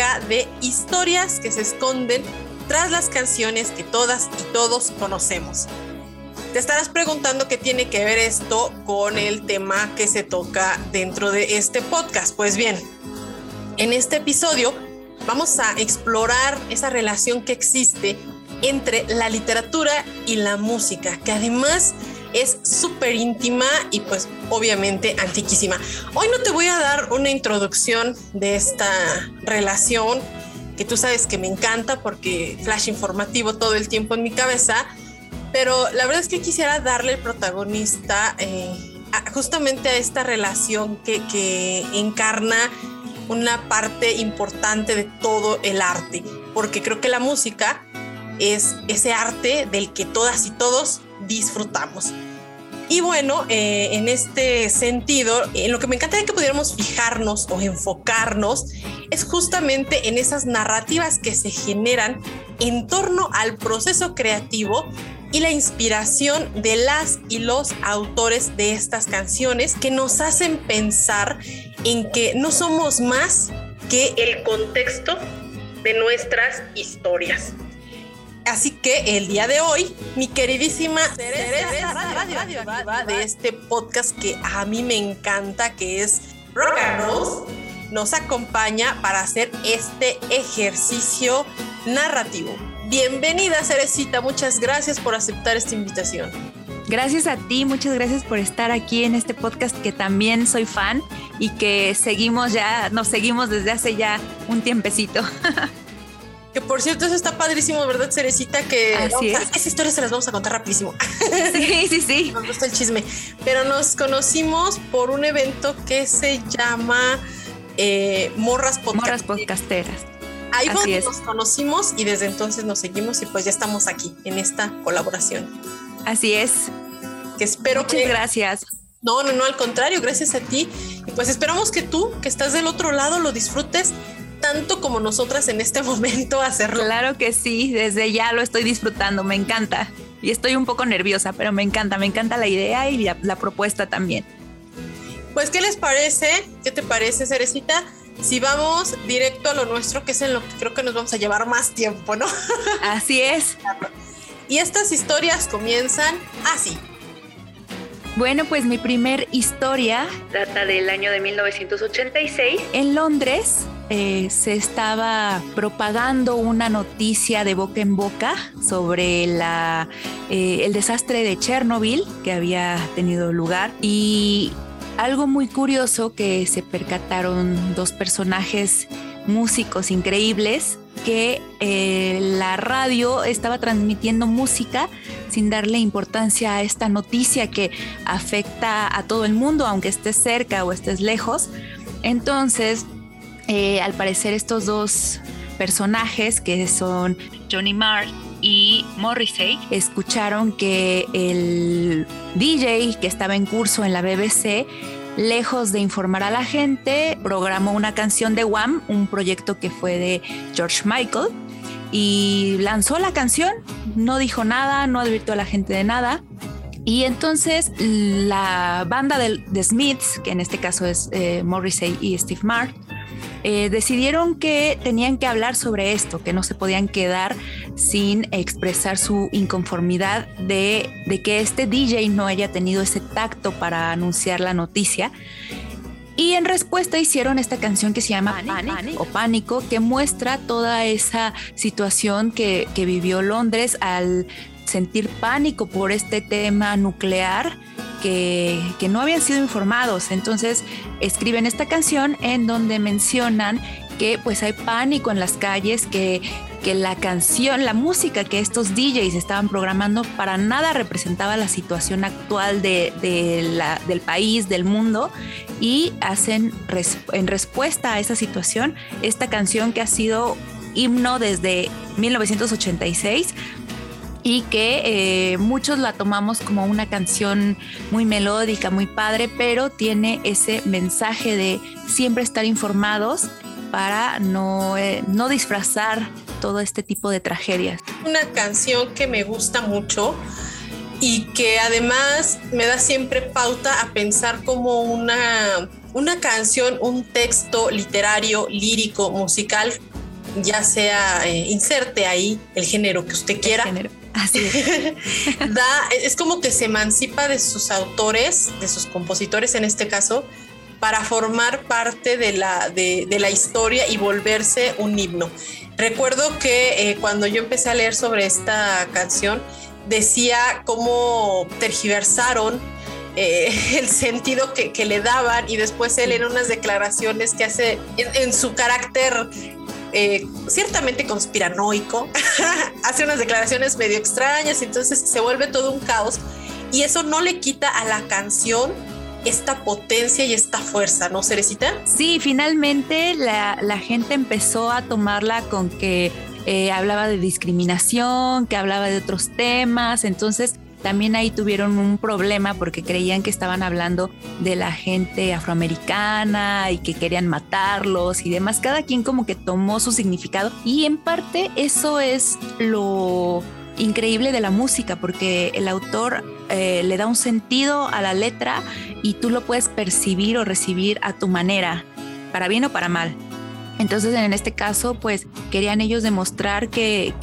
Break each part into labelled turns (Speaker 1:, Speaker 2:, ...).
Speaker 1: de historias que se esconden tras las canciones que todas y todos conocemos. Te estarás preguntando qué tiene que ver esto con el tema que se toca dentro de este podcast. Pues bien, en este episodio vamos a explorar esa relación que existe entre la literatura y la música, que además es súper íntima y pues obviamente antiquísima. Hoy no te voy a dar una introducción de esta relación que tú sabes que me encanta porque flash informativo todo el tiempo en mi cabeza, pero la verdad es que quisiera darle el protagonista eh, justamente a esta relación que, que encarna una parte importante de todo el arte, porque creo que la música es ese arte del que todas y todos disfrutamos. Y bueno, eh, en este sentido, en lo que me encantaría que pudiéramos fijarnos o enfocarnos es justamente en esas narrativas que se generan en torno al proceso creativo y la inspiración de las y los autores de estas canciones que nos hacen pensar en que no somos más que el contexto de nuestras historias. Así que el día de hoy, mi queridísima Teresa de este podcast que a mí me encanta, que es Rock and Roll, nos acompaña para hacer este ejercicio narrativo. Bienvenida, Cerecita. Muchas gracias por aceptar esta invitación.
Speaker 2: Gracias a ti, muchas gracias por estar aquí en este podcast que también soy fan y que seguimos ya, nos seguimos desde hace ya un tiempecito.
Speaker 1: Que por cierto, eso está padrísimo, ¿verdad, Cerecita? Que
Speaker 2: Así es.
Speaker 1: esa historia se las vamos a contar rapidísimo.
Speaker 2: Sí, sí, sí.
Speaker 1: Me gusta el chisme. Pero nos conocimos por un evento que se llama eh, Morras Podcast.
Speaker 2: Morras podcasteras.
Speaker 1: Ahí
Speaker 2: Así
Speaker 1: donde
Speaker 2: es.
Speaker 1: nos conocimos y desde entonces nos seguimos y pues ya estamos aquí en esta colaboración.
Speaker 2: Así es.
Speaker 1: Que espero
Speaker 2: Muchas
Speaker 1: que...
Speaker 2: gracias.
Speaker 1: No, no, no, al contrario, gracias a ti. Y pues esperamos que tú, que estás del otro lado, lo disfrutes tanto como nosotras en este momento hacerlo.
Speaker 2: Claro que sí, desde ya lo estoy disfrutando, me encanta. Y estoy un poco nerviosa, pero me encanta, me encanta la idea y la, la propuesta también.
Speaker 1: Pues, ¿qué les parece? ¿Qué te parece, Cerecita? Si vamos directo a lo nuestro, que es en lo que creo que nos vamos a llevar más tiempo, ¿no?
Speaker 2: Así es.
Speaker 1: Y estas historias comienzan así.
Speaker 2: Bueno, pues mi primer historia data del año de 1986. En Londres eh, se estaba propagando una noticia de boca en boca sobre eh, el desastre de Chernobyl que había tenido lugar y algo muy curioso que se percataron dos personajes músicos increíbles que eh, la radio estaba transmitiendo música sin darle importancia a esta noticia que afecta a todo el mundo, aunque estés cerca o estés lejos. Entonces, eh, al parecer estos dos personajes que son Johnny Marr y Morrissey escucharon que el DJ que estaba en curso en la BBC lejos de informar a la gente, programó una canción de Wham, un proyecto que fue de George Michael, y lanzó la canción, no dijo nada, no advirtió a la gente de nada. Y entonces la banda de, de Smiths, que en este caso es eh, Morrissey y Steve Marr, eh, decidieron que tenían que hablar sobre esto, que no se podían quedar sin expresar su inconformidad de, de que este DJ no haya tenido ese tacto para anunciar la noticia. Y en respuesta hicieron esta canción que se llama Panic, o Pánico, que muestra toda esa situación que, que vivió Londres al sentir pánico por este tema nuclear que, que, no habían sido informados. Entonces escriben esta canción en donde mencionan que pues hay pánico en las calles, que, que la canción, la música que estos DJs estaban programando para nada representaba la situación actual de, la, del país, del mundo, y hacen en respuesta a esa situación esta canción que ha sido himno desde 1986 y que eh, muchos la tomamos como una canción muy melódica, muy padre, pero tiene ese mensaje de siempre estar informados para no, eh, no disfrazar todo este tipo de tragedias.
Speaker 1: Una canción que me gusta mucho y que además me da siempre pauta a pensar como una, una canción, un texto literario, lírico, musical, ya sea eh, inserte ahí el género que usted quiera.
Speaker 2: Así es.
Speaker 1: da, es como que se emancipa de sus autores, de sus compositores en este caso, para formar parte de la, de, la historia y volverse un himno. Recuerdo que eh, cuando yo empecé a leer sobre esta canción, decía cómo tergiversaron eh, el sentido que, le daban y después él en unas declaraciones que hace en, su carácter eh, ciertamente conspiranoico, hace unas declaraciones medio extrañas, entonces se vuelve todo un caos y eso no le quita a la canción esta potencia y esta fuerza, ¿no, Cerecita?
Speaker 2: Sí, finalmente la, gente empezó a tomarla con que eh, hablaba de discriminación, que hablaba de otros temas, entonces también ahí tuvieron un problema porque creían que estaban hablando de la gente afroamericana y que querían matarlos y demás. Cada quien como que tomó su significado y en parte eso es lo increíble de la música porque el autor eh, le da un sentido a la letra y tú lo puedes percibir o recibir a tu manera, para bien o para mal. Entonces, en este caso, pues querían ellos demostrar que,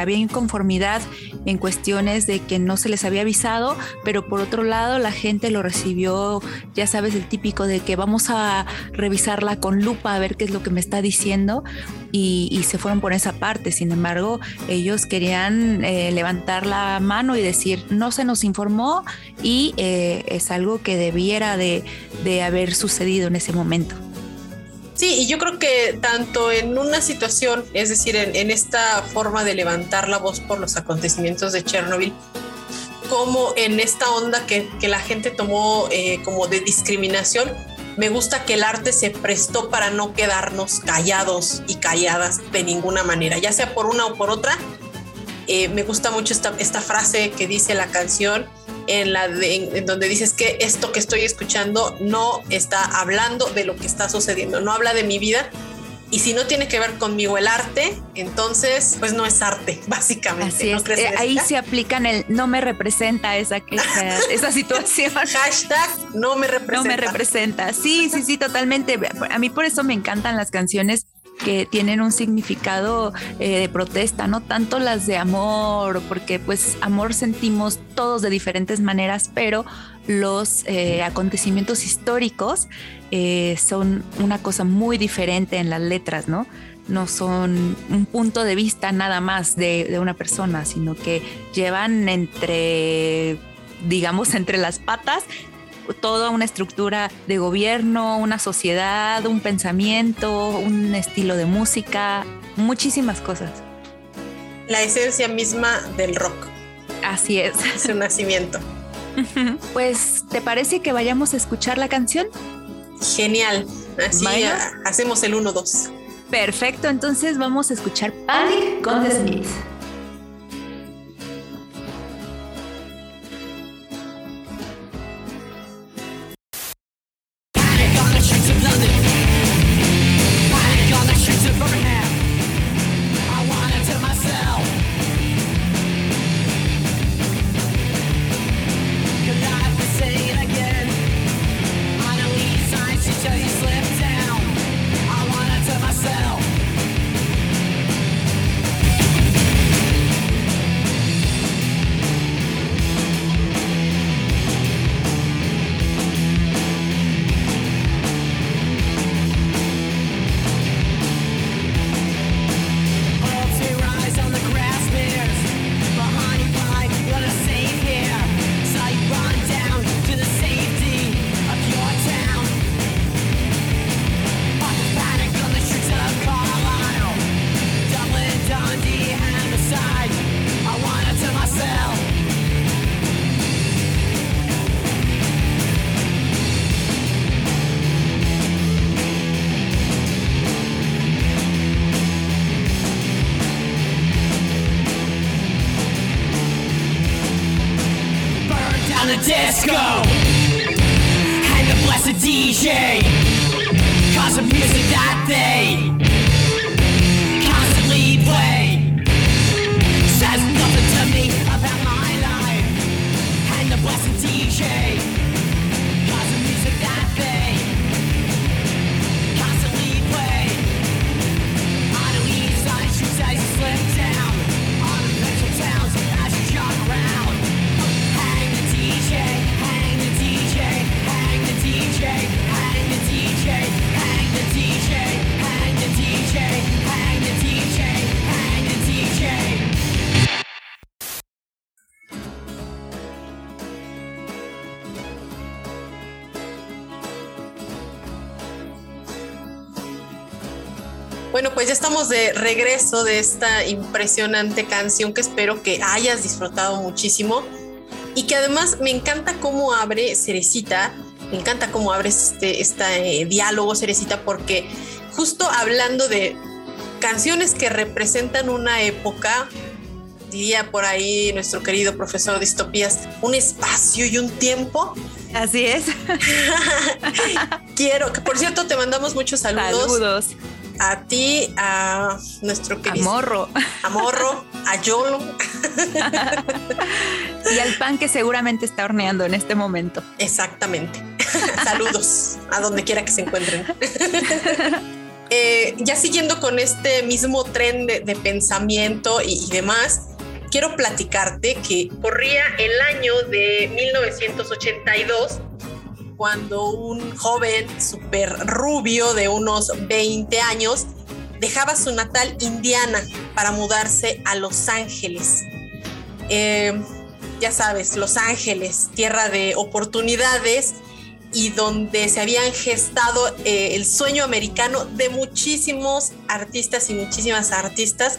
Speaker 2: había inconformidad en cuestiones de que no se les había avisado, pero por otro lado, la gente lo recibió, ya sabes, el típico de que vamos a revisarla con lupa a ver qué es lo que me está diciendo y, se fueron por esa parte. Sin embargo, ellos querían eh, levantar la mano y decir, no se nos informó y eh, es algo que debiera de haber sucedido en ese momento.
Speaker 1: Sí, y yo creo que tanto en una situación, es decir, en, esta forma de levantar la voz por los acontecimientos de Chernobyl, como en esta onda que, la gente tomó eh, como de discriminación, me gusta que el arte se prestó para no quedarnos callados y calladas de ninguna manera, ya sea por una o por otra. Eh, me gusta mucho esta, esta frase que dice la canción, en la en donde dices que esto que estoy escuchando no está hablando de lo que está sucediendo, no habla de mi vida. Y si no tiene que ver conmigo el arte, entonces pues no es arte, básicamente.
Speaker 2: Eh, ahí se aplican el no me representa esa, esa, esa situación.
Speaker 1: Hashtag no me representa.
Speaker 2: No me representa. Sí, sí, sí, totalmente. A mí por eso me encantan las canciones que tienen un significado eh, de protesta, no tanto las de amor, porque pues amor sentimos todos de diferentes maneras, pero los eh, acontecimientos históricos eh, son una cosa muy diferente en las letras, ¿no? No son un punto de vista nada más de, de una persona, sino que llevan entre digamos, entre las patas toda una estructura de gobierno, una sociedad, un pensamiento, un estilo de música, muchísimas cosas.
Speaker 1: La esencia misma del rock.
Speaker 2: Así es.
Speaker 1: Su nacimiento.
Speaker 2: Pues, ¿te parece que vayamos a escuchar la canción?
Speaker 1: Genial. Así hacemos el 1-2.
Speaker 2: Perfecto, entonces vamos a escuchar Panic con The Smiths.
Speaker 3: DJ. Cause the music that they
Speaker 1: estamos de regreso de esta impresionante canción que espero que hayas disfrutado muchísimo y que además me encanta cómo abre Cerecita, me encanta cómo abre este, este eh, diálogo Cerecita porque justo hablando de canciones que representan una época, diría por ahí nuestro querido profesor de distopías, un espacio y un tiempo.
Speaker 2: Así es.
Speaker 1: Quiero, que por cierto te mandamos muchos saludos.
Speaker 2: Saludos.
Speaker 1: A ti, a nuestro querido
Speaker 2: morro.
Speaker 1: a Morro, a Yolo.
Speaker 2: Y al pan que seguramente está horneando en este momento.
Speaker 1: Exactamente. Saludos a donde quiera que se encuentren. Eh, ya siguiendo con este mismo tren de, de pensamiento y, y demás, quiero platicarte que corría el año de 1982 cuando un joven súper rubio de unos 20 años dejaba su natal Indiana para mudarse a Los Ángeles. Eh, ya sabes, Los Ángeles, tierra de oportunidades y donde se habían gestado eh, el sueño americano de muchísimos artistas y muchísimas artistas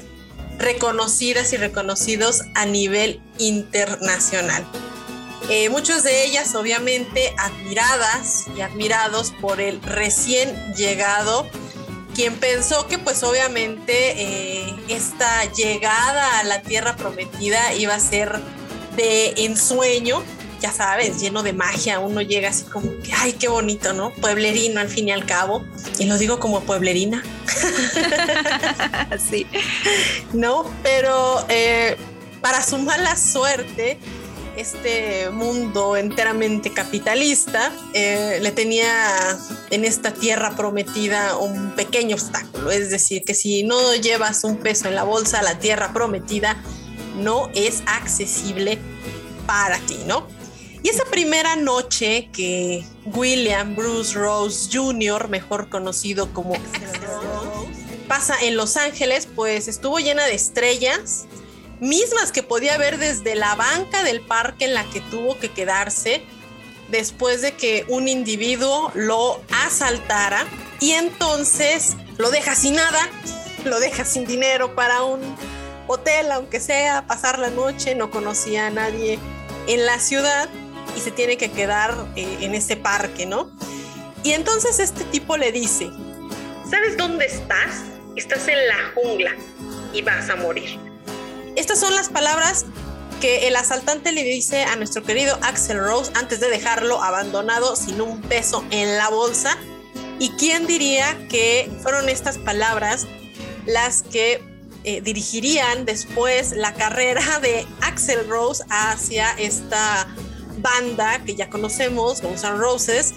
Speaker 1: reconocidas y reconocidos a nivel internacional. Eh, muchos de ellas obviamente admiradas y admirados por el recién llegado, quien pensó que pues obviamente eh, esta llegada a la tierra prometida iba a ser de ensueño, ya sabes, lleno de magia, uno llega así como que, ay, qué bonito, ¿no? Pueblerino al fin y al cabo, y lo digo como pueblerina,
Speaker 2: Sí.
Speaker 1: ¿no? Pero eh, para su mala suerte, este mundo enteramente capitalista eh, le tenía en esta tierra prometida un pequeño obstáculo. Es decir, que si no llevas un peso en la bolsa la tierra prometida, no es accesible para ti, ¿no? Y esa primera noche que William Bruce Rose Jr., mejor conocido como Axl Rose, pasa en Los Ángeles, pues estuvo llena de estrellas, mismas que podía ver desde la banca del parque en la que tuvo que quedarse después de que un individuo lo asaltara y entonces lo deja sin nada, lo deja sin dinero para un hotel, aunque sea pasar la noche, no conocía a nadie en la ciudad y se tiene que quedar eh, en ese parque, ¿no? Y entonces este tipo le dice, ¿sabes dónde estás? Estás en la jungla y vas a morir. Estas son las palabras que el asaltante le dice a nuestro querido Axel Rose antes de dejarlo abandonado sin un peso en la bolsa. ¿Y quién diría que fueron estas palabras las que eh, dirigirían después la carrera de Axel Rose hacia esta banda que ya conocemos, Guns N' Roses?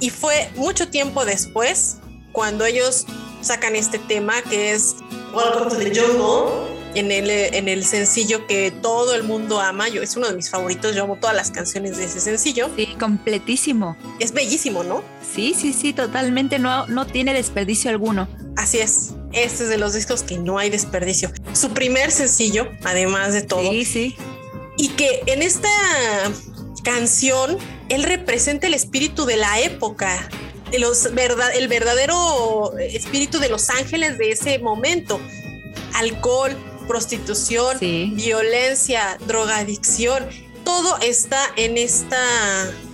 Speaker 1: Y fue mucho tiempo después cuando ellos sacan este tema que es Welcome to the Jungle en el, en el sencillo que todo el mundo ama. Yo, es uno de mis favoritos, yo amo todas las canciones de ese sencillo.
Speaker 2: Sí, completísimo.
Speaker 1: Es bellísimo, ¿no?
Speaker 2: Sí, sí, sí, totalmente. No, no tiene desperdicio alguno.
Speaker 1: Así es. Este es de los discos que no hay desperdicio. Su primer sencillo, además de todo.
Speaker 2: Sí, sí.
Speaker 1: Y que en esta canción él representa el espíritu de la época, de los verdad, el verdadero espíritu de los ángeles de ese momento. Alcohol, prostitución,
Speaker 2: Sí.
Speaker 1: violencia, drogadicción. Todo está en esta,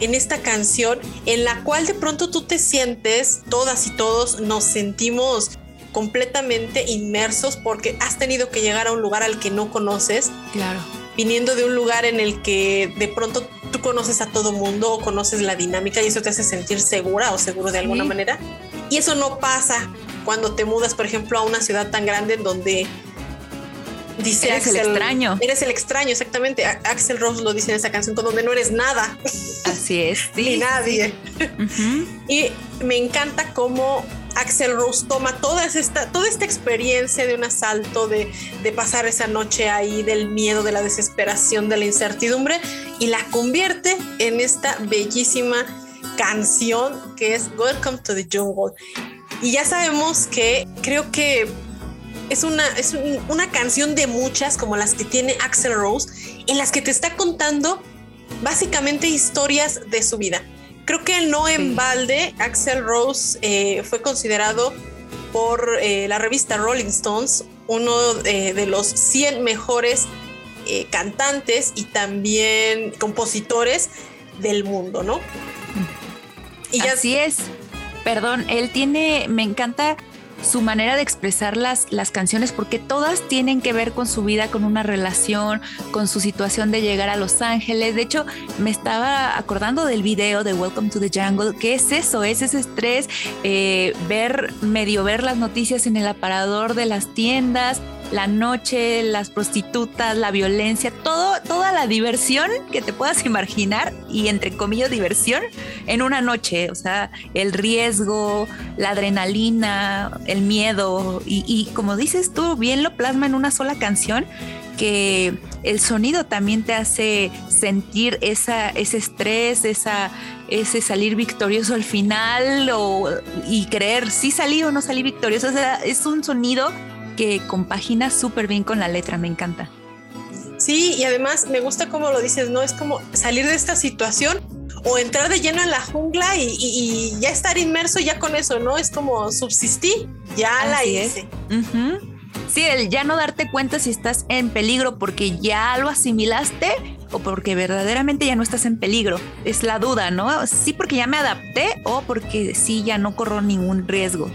Speaker 1: en esta canción en la cual de pronto tú te sientes, todas y todos nos sentimos completamente inmersos porque has tenido que llegar a un lugar al que no conoces
Speaker 2: Claro.
Speaker 1: viniendo de un lugar en el que de pronto tú conoces a todo mundo o conoces la dinámica y eso te hace sentir segura o seguro de alguna
Speaker 2: Sí.
Speaker 1: manera. Y eso no pasa cuando te mudas, por ejemplo, a una ciudad tan grande en donde dice
Speaker 2: Eres el extraño.
Speaker 1: Eres el extraño, exactamente. A- Axel Rose lo dice en esa canción, con donde no eres nada
Speaker 2: Así es.
Speaker 1: ni nadie.
Speaker 2: Ujú.
Speaker 1: Y me encanta cómo Axel Rose toma toda esta, toda esta experiencia de un asalto, de, de pasar esa noche ahí, del miedo, de la desesperación, de la incertidumbre, y la convierte en esta bellísima canción que es Welcome to the Jungle. Y ya sabemos que creo que es una, es un- una canción de muchas, como las que tiene Axel Rose, en las que te está contando básicamente historias de su vida. Creo que no en
Speaker 2: Sí.
Speaker 1: balde, Axel Rose eh, fue considerado por eh, la revista Rolling Stones uno eh, de los 100 mejores eh, cantantes y también compositores del mundo, ¿no? Y ya
Speaker 2: Así es. Perdón, él tiene, me encanta su manera de expresar las, las canciones porque todas tienen que ver con su vida, con una relación, con su situación de llegar a Los Ángeles. De hecho, me estaba acordando del video de Welcome to the Jungle. ¿Qué es eso? Es ese estrés, eh, ver, medio ver las noticias en el aparador de las tiendas, la noche, las prostitutas, la violencia, todo, toda la diversión que te puedas imaginar y entre comillas diversión en una noche, o sea, el riesgo, la adrenalina, el miedo y, como dices tú, bien lo plasma en una sola canción que el sonido también te hace sentir esa, ese estrés, esa, ese salir victorioso al final o, y creer si salí o no salí victorioso. O sea, es un sonido que compagina súper bien con la letra, me encanta.
Speaker 1: Sí, y además me gusta cómo lo dices, ¿no? Es como salir de esta situación o entrar de lleno en la jungla y, y- y ya estar inmerso ya con eso, ¿no? Es como subsistí, ya la
Speaker 2: Así
Speaker 1: hice.
Speaker 2: Sí, el ya no darte cuenta si estás en peligro porque ya lo asimilaste o porque verdaderamente ya no estás en peligro. Es la duda, ¿no? Sí, porque ya me adapté o porque sí, ya no corro ningún riesgo.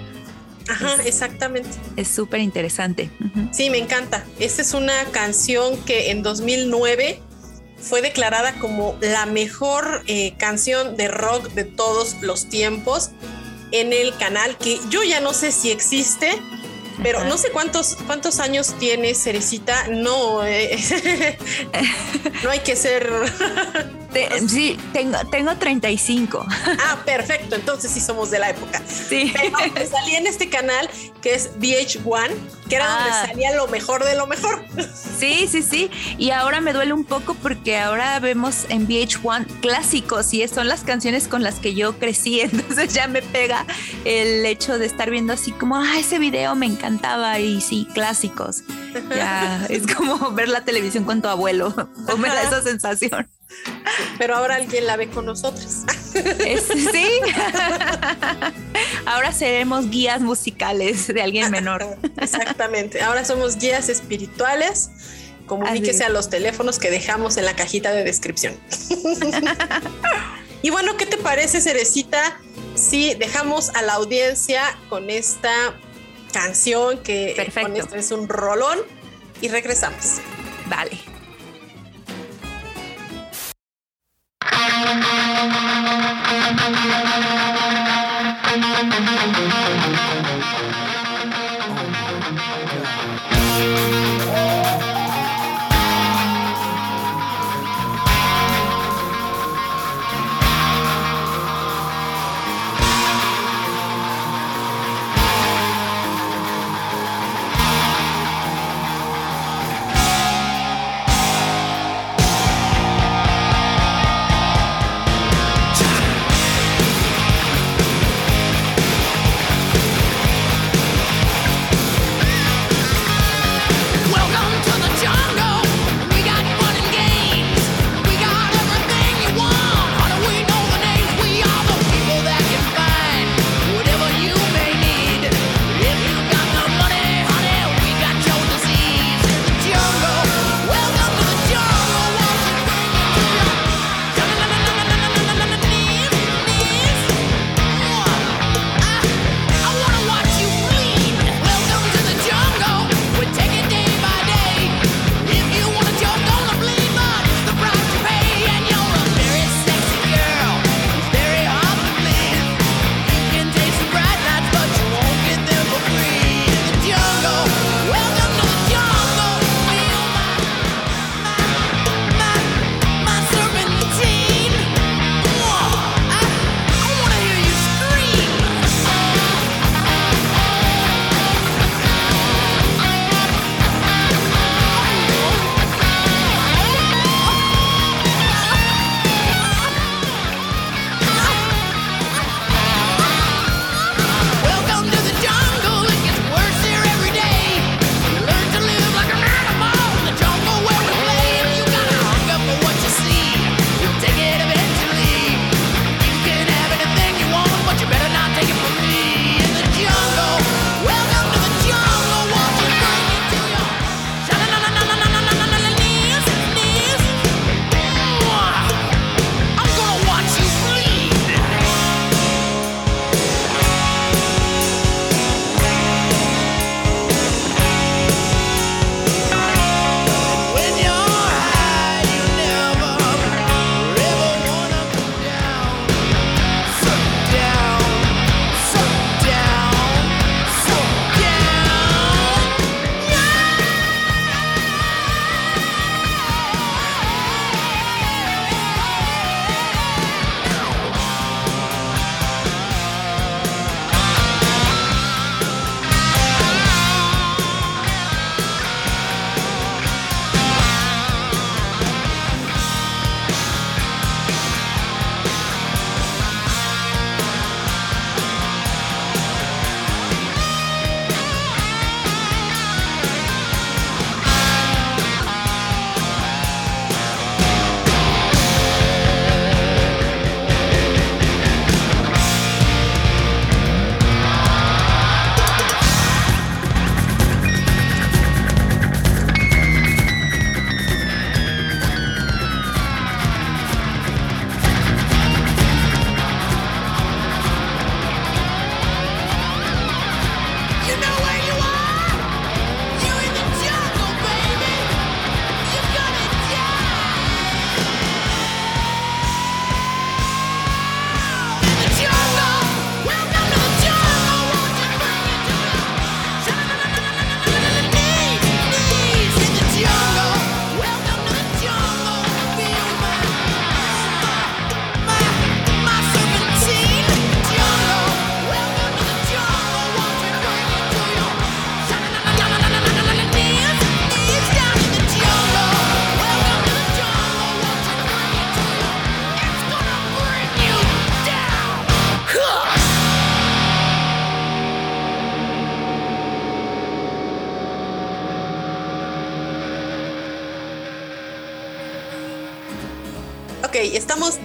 Speaker 1: Ajá, exactamente.
Speaker 2: Es súper interesante.
Speaker 1: Sí, me encanta. Esta es una canción que en 2009 fue declarada como la mejor eh, canción de rock de todos los tiempos en el canal que yo ya no sé si existe, pero no sé cuántos, cuántos años tiene Cerecita. No, eh, no hay que ser.
Speaker 2: Te- sí, tengo, tengo 35.
Speaker 1: Ah, perfecto. Entonces sí somos de la época.
Speaker 2: Sí.
Speaker 1: Pero me salí en este canal que es VH1, que era
Speaker 2: Ah.
Speaker 1: donde salía lo mejor de lo mejor.
Speaker 2: Sí, sí, sí. Y ahora me duele un poco porque ahora vemos en VH1 clásicos y son las canciones con las que yo crecí. Entonces ya me pega el hecho de estar viendo así como, ah, ese video me encantaba y sí, clásicos. Ya es como ver la televisión con tu abuelo. O me da esa sensación.
Speaker 1: Pero ahora alguien la ve con nosotros.
Speaker 2: Es- sí. Ahora seremos guías musicales de alguien menor.
Speaker 1: Exactamente. Ahora somos guías espirituales. Comuníquese a los teléfonos que dejamos en la cajita de descripción. y bueno, ¿qué te parece, Cerecita? Si dejamos a la audiencia con esta canción que
Speaker 2: Perfecto.
Speaker 1: con esto es un rolón y regresamos.
Speaker 2: Vale.
Speaker 1: Thank you.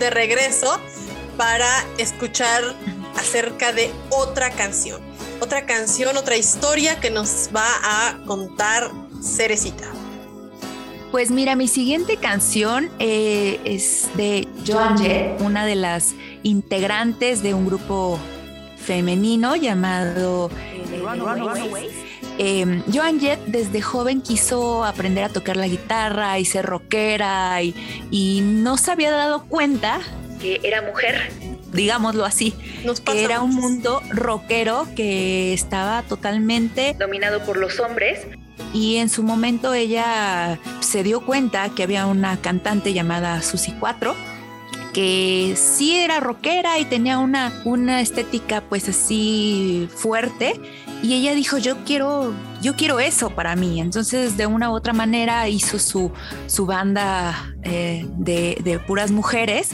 Speaker 1: De regreso para escuchar acerca de otra canción. Otra canción, otra historia que nos va a contar Cerecita.
Speaker 2: Pues mira, mi siguiente canción eh, es de Joan Jett, una de las integrantes de un grupo femenino llamado eh, Runaways. Eh, Joan Jett desde joven quiso aprender a tocar la guitarra y ser rockera y, y no se había dado cuenta que era mujer, digámoslo así,
Speaker 1: Nos
Speaker 2: que era un mundo rockero que estaba totalmente dominado por los hombres. Y en su momento ella se dio cuenta que había una cantante llamada Susi 4 que sí era rockera y tenía una, una estética pues así fuerte y ella dijo yo quiero yo quiero eso para mí entonces de una u otra manera hizo su, su banda eh, de, de puras mujeres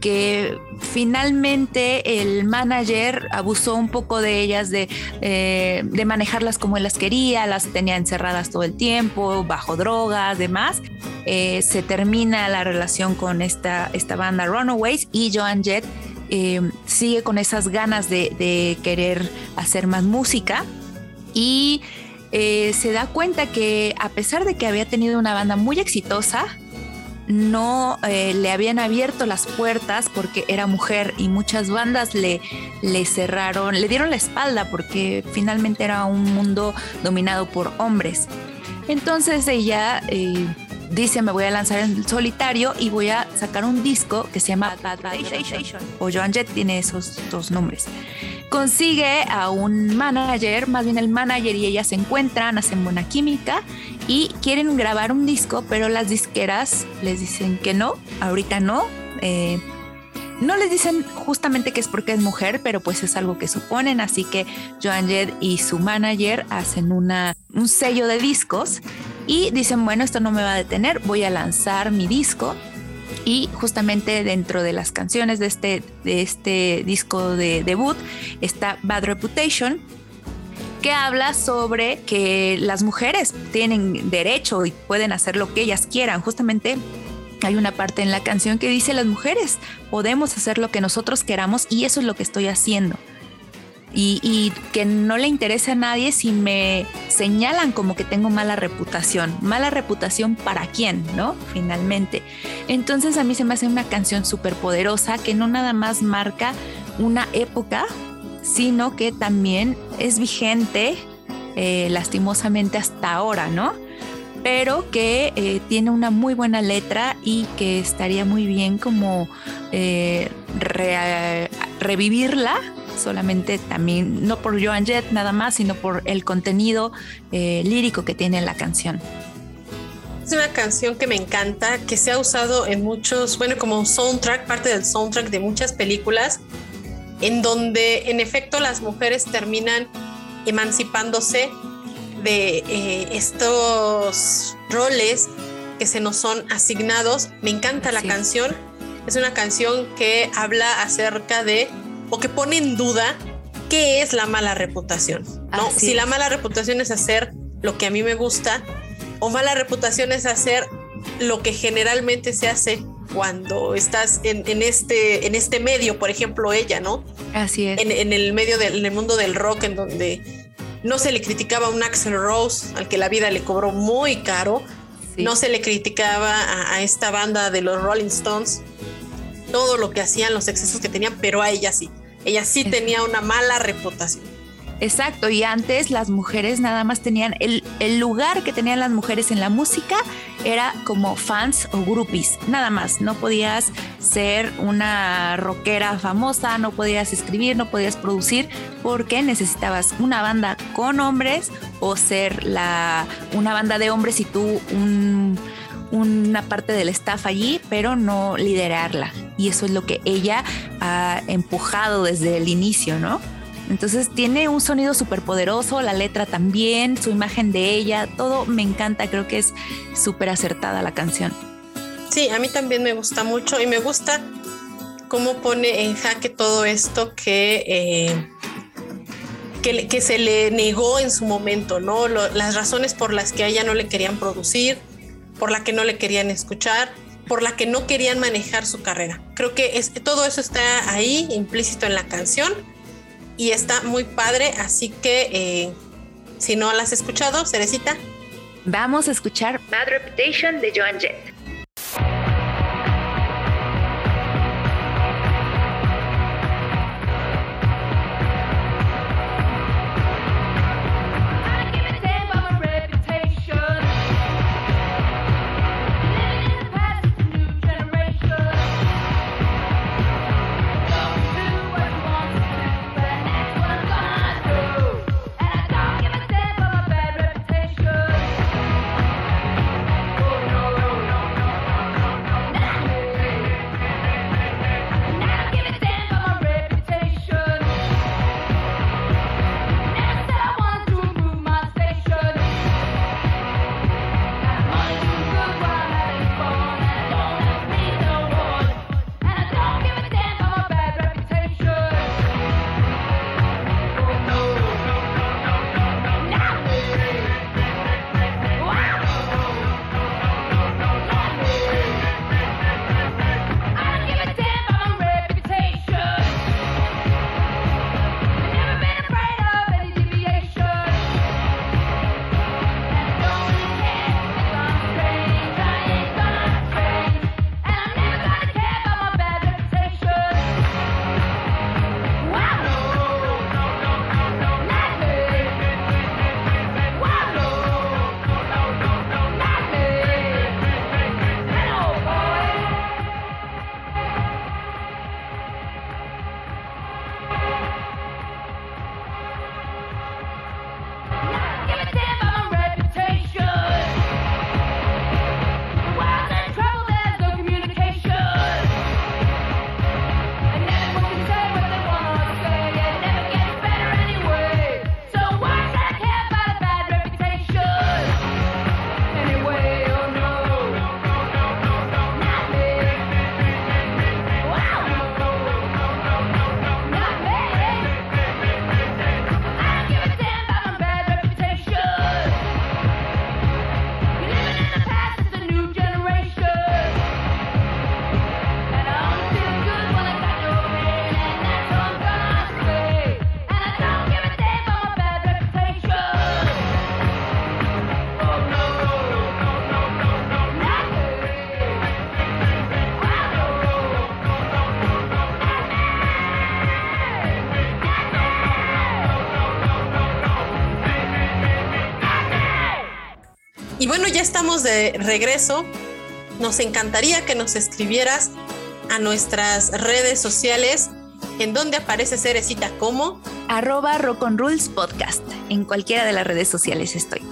Speaker 2: que finalmente el manager abusó un poco de ellas, de, eh, de manejarlas como él las quería, las tenía encerradas todo el tiempo, bajo drogas, demás. Eh, se termina la relación con esta, esta banda Runaways y Joan Jett sigue con esas ganas de, de querer hacer más música y eh, se da cuenta que a pesar de que había tenido una banda muy exitosa, no eh, le habían abierto las puertas porque era mujer y muchas bandas le, le cerraron, le dieron la espalda porque finalmente era un mundo dominado por hombres. Entonces ella eh, dice me voy a lanzar en solitario y voy a sacar un disco que se llama Station o Joan Jett tiene esos dos nombres. Consigue a un manager, más bien el manager y ella se encuentran, hacen buena química y quieren grabar un disco, pero las disqueras les dicen que no, ahorita no. eh, no les dicen justamente que es porque es mujer, pero pues es algo que suponen, así que Joan Jett y su manager hacen una, un sello de discos y dicen, bueno, esto no me va a detener, voy a lanzar mi disco. Y justamente dentro de las canciones de este, de este disco de debut está Bad Reputation, que habla sobre que las mujeres tienen derecho y pueden hacer lo que ellas quieran. Justamente hay una parte en la canción que dice las mujeres podemos hacer lo que nosotros queramos y eso es lo que estoy haciendo. Y, que no le interesa a nadie si me señalan como que tengo mala reputación. Mala reputación para quién, ¿no? Finalmente. Entonces a mí se me hace una canción súper poderosa que no nada más marca una época, sino que también es vigente eh, lastimosamente hasta ahora, ¿no? Pero que eh, tiene una muy buena letra y que estaría muy bien como eh, re, revivirla solamente también, no por Joan Jett nada más, sino por el contenido eh, lírico que tiene la canción.
Speaker 1: Es una canción que me encanta, que se ha usado en muchos, bueno, como soundtrack, parte del soundtrack de muchas películas, en donde en efecto las mujeres terminan emancipándose de eh, estos roles que se nos son asignados. Me encanta la
Speaker 2: Sí.
Speaker 1: canción. Es una canción que habla acerca de o que pone en duda qué es la mala reputación. ¿no?
Speaker 2: Así
Speaker 1: Si la mala reputación es hacer lo que a mí me gusta o mala reputación es hacer lo que generalmente se hace cuando estás en, en este, en este medio, por ejemplo, ella, ¿no?
Speaker 2: Así es.
Speaker 1: En, en el medio del en el mundo del rock, en donde no se le criticaba a un Axel Rose, al que la vida le cobró muy caro,
Speaker 2: Sí.
Speaker 1: no se le criticaba a, a esta banda de los Rolling Stones, todo lo que hacían, los excesos que tenían, pero a ella sí. Ella sí
Speaker 2: Exacto.
Speaker 1: tenía una mala reputación.
Speaker 2: Exacto, y antes las mujeres nada más tenían el, el lugar que tenían las mujeres en la música era como fans o groupies, nada más. No podías ser una rockera famosa, no podías escribir, no podías producir, porque necesitabas una banda con hombres o ser la, una banda de hombres y tú un, una parte del staff allí, pero no liderarla. Y eso es lo que ella ha empujado desde el inicio, ¿no? Entonces tiene un sonido súper poderoso, la letra también, su imagen de ella, todo me encanta, creo que es súper acertada la canción.
Speaker 1: Sí, a mí también me gusta mucho y me gusta cómo pone en jaque todo esto que, eh, que, se le negó en su momento, ¿no? Las razones por las que a ella no le querían producir, por la que no le querían escuchar por la que no querían manejar su carrera. Creo que es, todo eso está ahí implícito en la canción y está muy padre, así que eh, si no la has escuchado, Cerecita.
Speaker 4: Vamos a escuchar Bad Reputation de Joan Jett.
Speaker 1: Bueno, ya estamos de regreso. Nos encantaría que nos escribieras a nuestras redes sociales en donde aparece Cerecita como
Speaker 4: Arroba Rock on Rules Podcast. En cualquiera de las redes sociales estoy.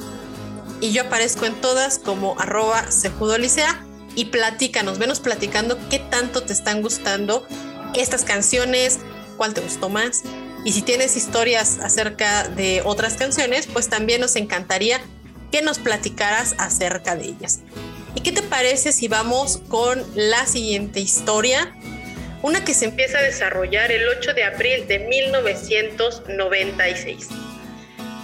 Speaker 1: y yo aparezco en todas como arroba sejudolicea y platícanos, venos platicando qué tanto te están gustando estas canciones, cuál te gustó más. Y si tienes historias acerca de otras canciones, pues también nos encantaría nos platicaras acerca de ellas. ¿Y qué te parece si vamos con la siguiente historia? Una que se empieza a desarrollar el 8 de abril de 1996.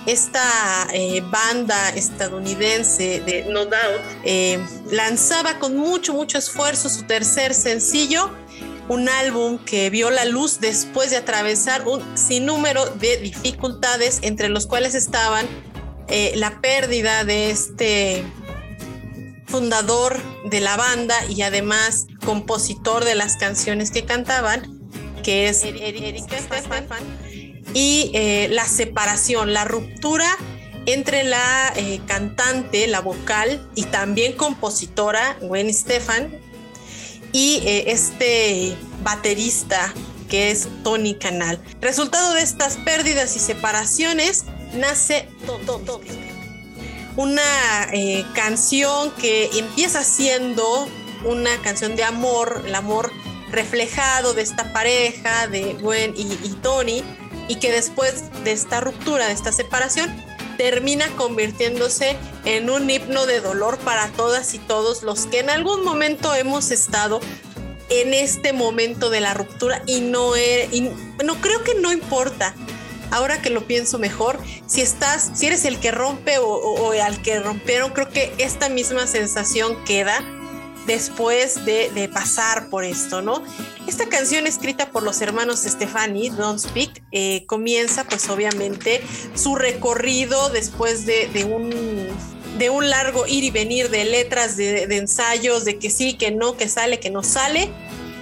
Speaker 1: Esta eh, banda estadounidense de No Doubt eh, lanzaba con mucho, mucho esfuerzo su tercer sencillo, un álbum que vio la luz después de atravesar un sinnúmero de dificultades, entre los cuales estaban eh, la pérdida de este fundador de la banda y además compositor de las canciones que cantaban, que es Eric Stefan, y eh, la separación, la ruptura entre la eh, cantante, la vocal y también compositora Gwen Stefan y eh, este baterista que es Tony Canal. Resultado de estas pérdidas y separaciones nace una eh, canción que empieza siendo una canción de amor, el amor reflejado de esta pareja de Gwen y, Tony, y que después de esta ruptura, de esta separación, termina convirtiéndose en un himno de dolor para todas y todos los que en algún momento hemos estado en este momento de la ruptura y no, e- y no creo que no importa. Ahora que lo pienso mejor, si estás, si eres el que rompe o, o- al que rompieron, creo que esta misma sensación queda después de, pasar por esto, ¿no? Esta canción escrita por los hermanos Stefani, Don't Speak, eh, comienza pues obviamente su recorrido después de, un, de un largo ir y venir de letras, de, de, ensayos, de que sí, que no, que sale, que no sale,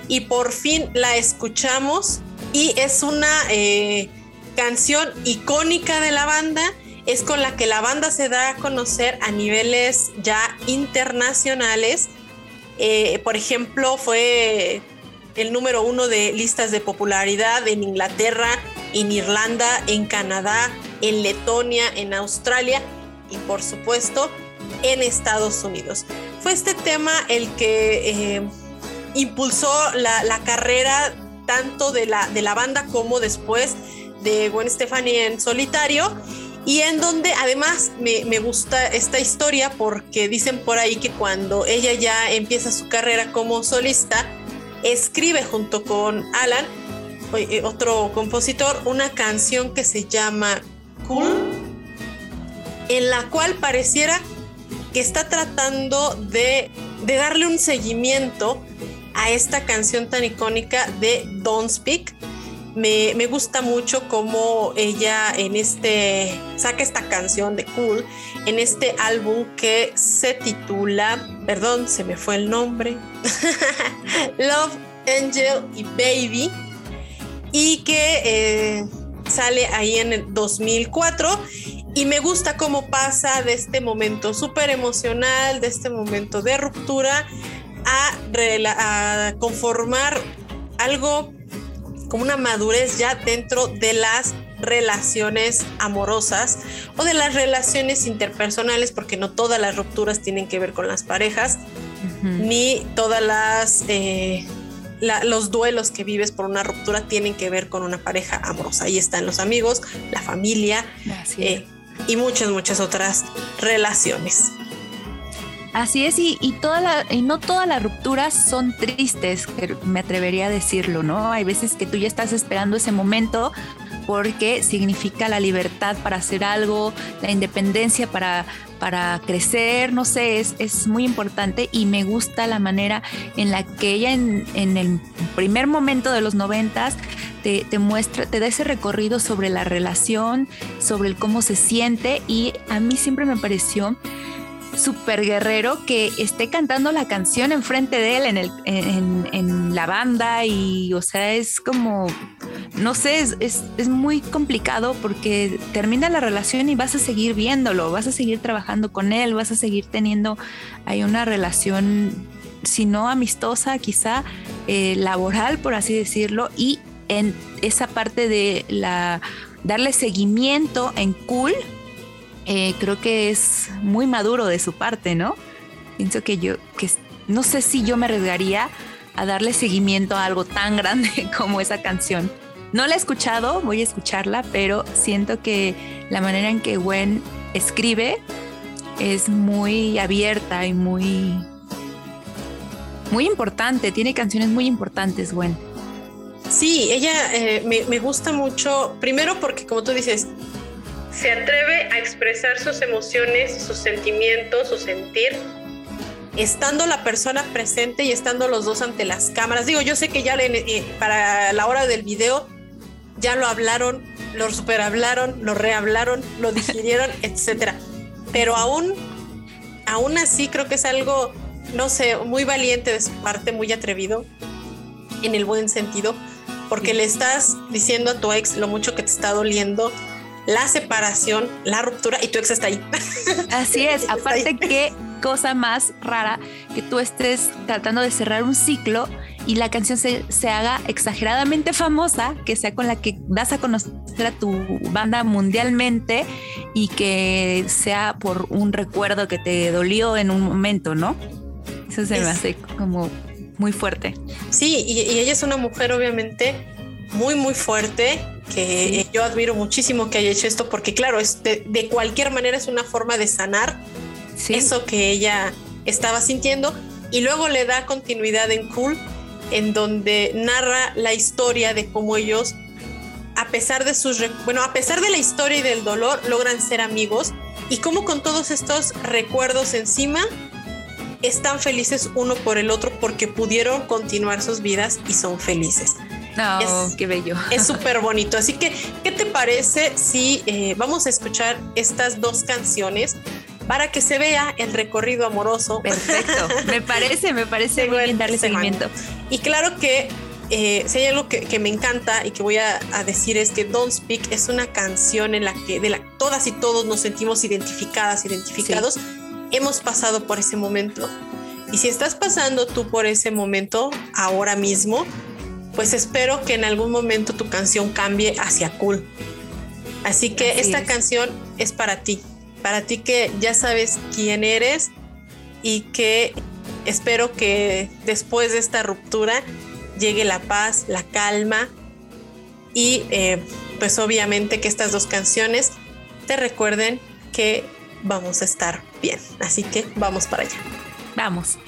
Speaker 1: y por fin la escuchamos y es una eh, canción icónica de la banda es con la que la banda se da a conocer a niveles ya internacionales. Eh, por ejemplo, fue el número uno de listas de popularidad en Inglaterra, en Irlanda, en Canadá, en Letonia, en Australia y por supuesto en Estados Unidos. Fue este tema el que eh, impulsó la, la, carrera tanto de la, de la banda como después de Gwen Stefani en solitario y en donde además me, me, gusta esta historia porque dicen por ahí que cuando ella ya empieza su carrera como solista, escribe junto con Alan, eh, otro compositor, una canción que se llama Cool, en la cual pareciera que está tratando de, de darle un seguimiento a esta canción tan icónica de Don't Speak me, me, gusta mucho cómo ella en este saca esta canción de Cool en este álbum que se titula, perdón, se me fue el nombre, Love Angel y Baby y que eh, sale ahí en el 2004 y me gusta cómo pasa de este momento súper emocional, de este momento de ruptura a, a conformar algo como una madurez ya dentro de las relaciones amorosas o de las relaciones interpersonales, porque no todas las rupturas tienen que ver con las parejas, uh -huh. ni todas las eh, la, los duelos que vives por una ruptura tienen que ver con una pareja amorosa. Ahí están los amigos, la familia eh, y muchas, muchas otras relaciones.
Speaker 2: Así es, y, y, toda la, y no todas las rupturas son tristes, me atrevería a decirlo, ¿no? Hay veces que tú ya estás esperando ese momento porque significa la libertad para hacer algo, la independencia para, para crecer, no sé, es, es, muy importante y me gusta la manera en la que ella en, en el primer momento de los noventas te, te, muestra, te da ese recorrido sobre la relación, sobre el cómo se siente y a mí siempre me pareció súper guerrero que esté cantando la canción enfrente de él en, el, en, en, la banda y, o sea, es como, no sé, es, es, es, muy complicado porque termina la relación y vas a seguir viéndolo, vas a seguir trabajando con él, vas a seguir teniendo hay una relación, si no amistosa, quizá eh, laboral, por así decirlo, y en esa parte de la darle seguimiento en cool eh, creo que es muy maduro de su parte, ¿no? Pienso que yo, que no sé si yo me arriesgaría a darle seguimiento a algo tan grande como esa canción. No la he escuchado, voy a escucharla, pero siento que la manera en que Gwen escribe es muy abierta y muy muy importante, tiene canciones muy importantes, Gwen.
Speaker 1: Sí, ella eh, me, me gusta mucho, primero porque como tú dices, se atreve a expresar sus emociones, sus sentimientos, su sentir, estando la persona presente y estando los dos ante las cámaras. Digo, yo sé que ya le, eh, para la hora del video ya lo hablaron, lo superhablaron, lo rehablaron, lo digirieron, etcétera. Pero aún, aún así creo que es algo, no sé, muy valiente de su parte, muy atrevido, en el buen sentido, porque le estás diciendo a tu ex lo mucho que te está doliendo, la separación, la ruptura y tu ex está ahí.
Speaker 2: Así es, aparte qué cosa más rara que tú estés tratando de cerrar un ciclo y la canción se, se, haga exageradamente famosa, que sea con la que das a conocer a tu banda mundialmente y que sea por un recuerdo que te dolió en un momento, ¿no? Eso se es, me hace como muy fuerte.
Speaker 1: Sí, y, y ella es una mujer obviamente muy, muy fuerte, que yo admiro muchísimo que haya hecho esto, porque claro, es de, de cualquier manera es una forma de sanar sí. eso que ella estaba sintiendo y luego le da continuidad en Cool, en donde narra la historia de cómo ellos, a pesar de sus, bueno, a pesar de la historia y del dolor, logran ser amigos y cómo con todos estos recuerdos encima están felices uno por el otro porque pudieron continuar sus vidas y son felices.
Speaker 4: No,
Speaker 1: Es-
Speaker 4: qué bello.
Speaker 1: Es súper bonito. Así que, ¿qué te parece si eh, vamos a escuchar estas dos canciones para que se vea el recorrido amoroso?
Speaker 4: Perfecto. Me parece, me parece muy bien darle
Speaker 1: semana.
Speaker 4: seguimiento.
Speaker 1: Y claro que eh, si hay algo que, que me encanta y que voy a, a decir es que Don't Speak es una canción en la que de la, todas y todos nos sentimos identificadas, identificados. Hemos pasado por ese momento. Y si estás pasando tú por ese momento ahora mismo, pues espero que en algún momento tu canción cambie hacia cool. Así que
Speaker 4: Así
Speaker 1: esta
Speaker 4: es.
Speaker 1: canción es para ti, para ti que ya sabes quién eres y que espero que después de esta ruptura llegue la paz, la calma y eh, pues obviamente que estas dos canciones te recuerden que vamos a estar bien. Así que vamos para allá.
Speaker 4: Vamos.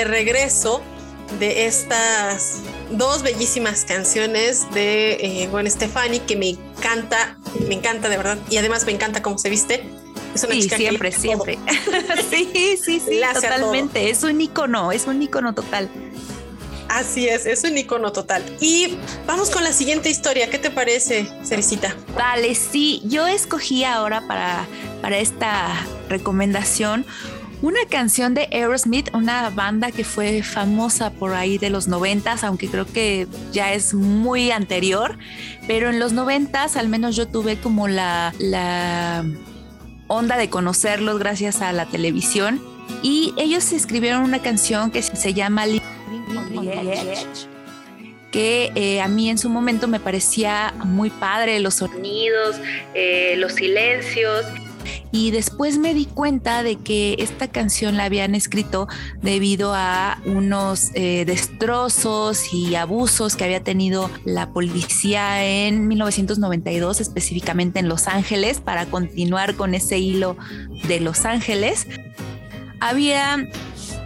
Speaker 1: De regreso de estas dos bellísimas canciones de eh, Gwen Stefani que me encanta, me encanta de verdad y además me encanta cómo se viste. Es una
Speaker 2: Sí,
Speaker 1: chica
Speaker 2: siempre,
Speaker 1: que
Speaker 2: siempre. sí, sí, sí, totalmente. Es un icono, es un icono total.
Speaker 1: Así es, es un icono total. Y vamos con la siguiente historia. ¿Qué te parece, Cerecita?
Speaker 2: Vale, sí, yo escogí ahora para, para esta recomendación una canción de Aerosmith, una banda que fue famosa por ahí de los noventas, aunque creo que ya es muy anterior, pero en los noventas al menos yo tuve como la, la onda de conocerlos gracias a la televisión y ellos escribieron una canción que se llama que eh, a mí en su momento me parecía muy padre, los sonidos, eh, los silencios. Y después me di cuenta de que esta canción la habían escrito debido a unos eh, destrozos y abusos que había tenido la policía en 1992, específicamente en Los Ángeles, para continuar con ese hilo de Los Ángeles. Había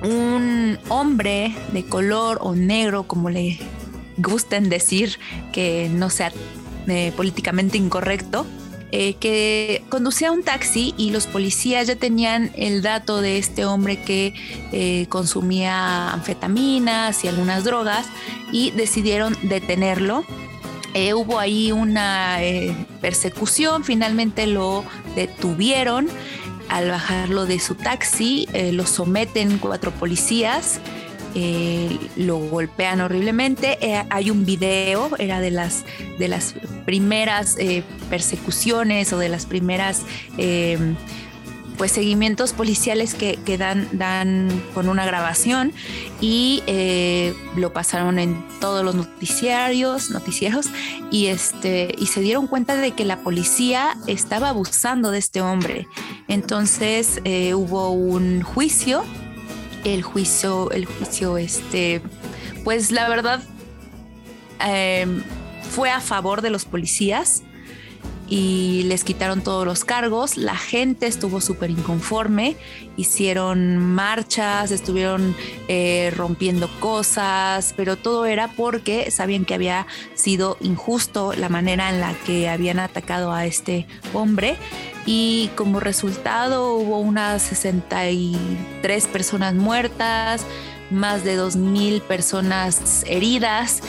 Speaker 2: un hombre de color o negro, como le gusten decir, que no sea eh, políticamente incorrecto, eh, que conducía un taxi y los policías ya tenían el dato de este hombre que eh, consumía anfetaminas y algunas drogas y decidieron detenerlo. Eh, hubo ahí una persecución, finalmente lo detuvieron. Al bajarlo de su taxi, lo someten cuatro policías, eh, lo golpean horriblemente. Eh, hay un video, era de las, de las primeras eh, persecuciones o de las primeras pues seguimientos policiales que, que dan, dan con una grabación y eh, lo pasaron en todos los noticiarios, noticieros y este y se dieron cuenta de que la policía estaba abusando de este hombre. Entonces hubo un juicio, el juicio, el juicio, este, pues la verdad eh, fue a favor de los policías y les quitaron todos los cargos. La gente estuvo súper inconforme, hicieron marchas, estuvieron eh, rompiendo cosas, pero todo era porque sabían que había sido injusto la manera en la que habían atacado a este hombre. Y como resultado hubo unas 63 personas muertas, más de 2.000 personas heridas,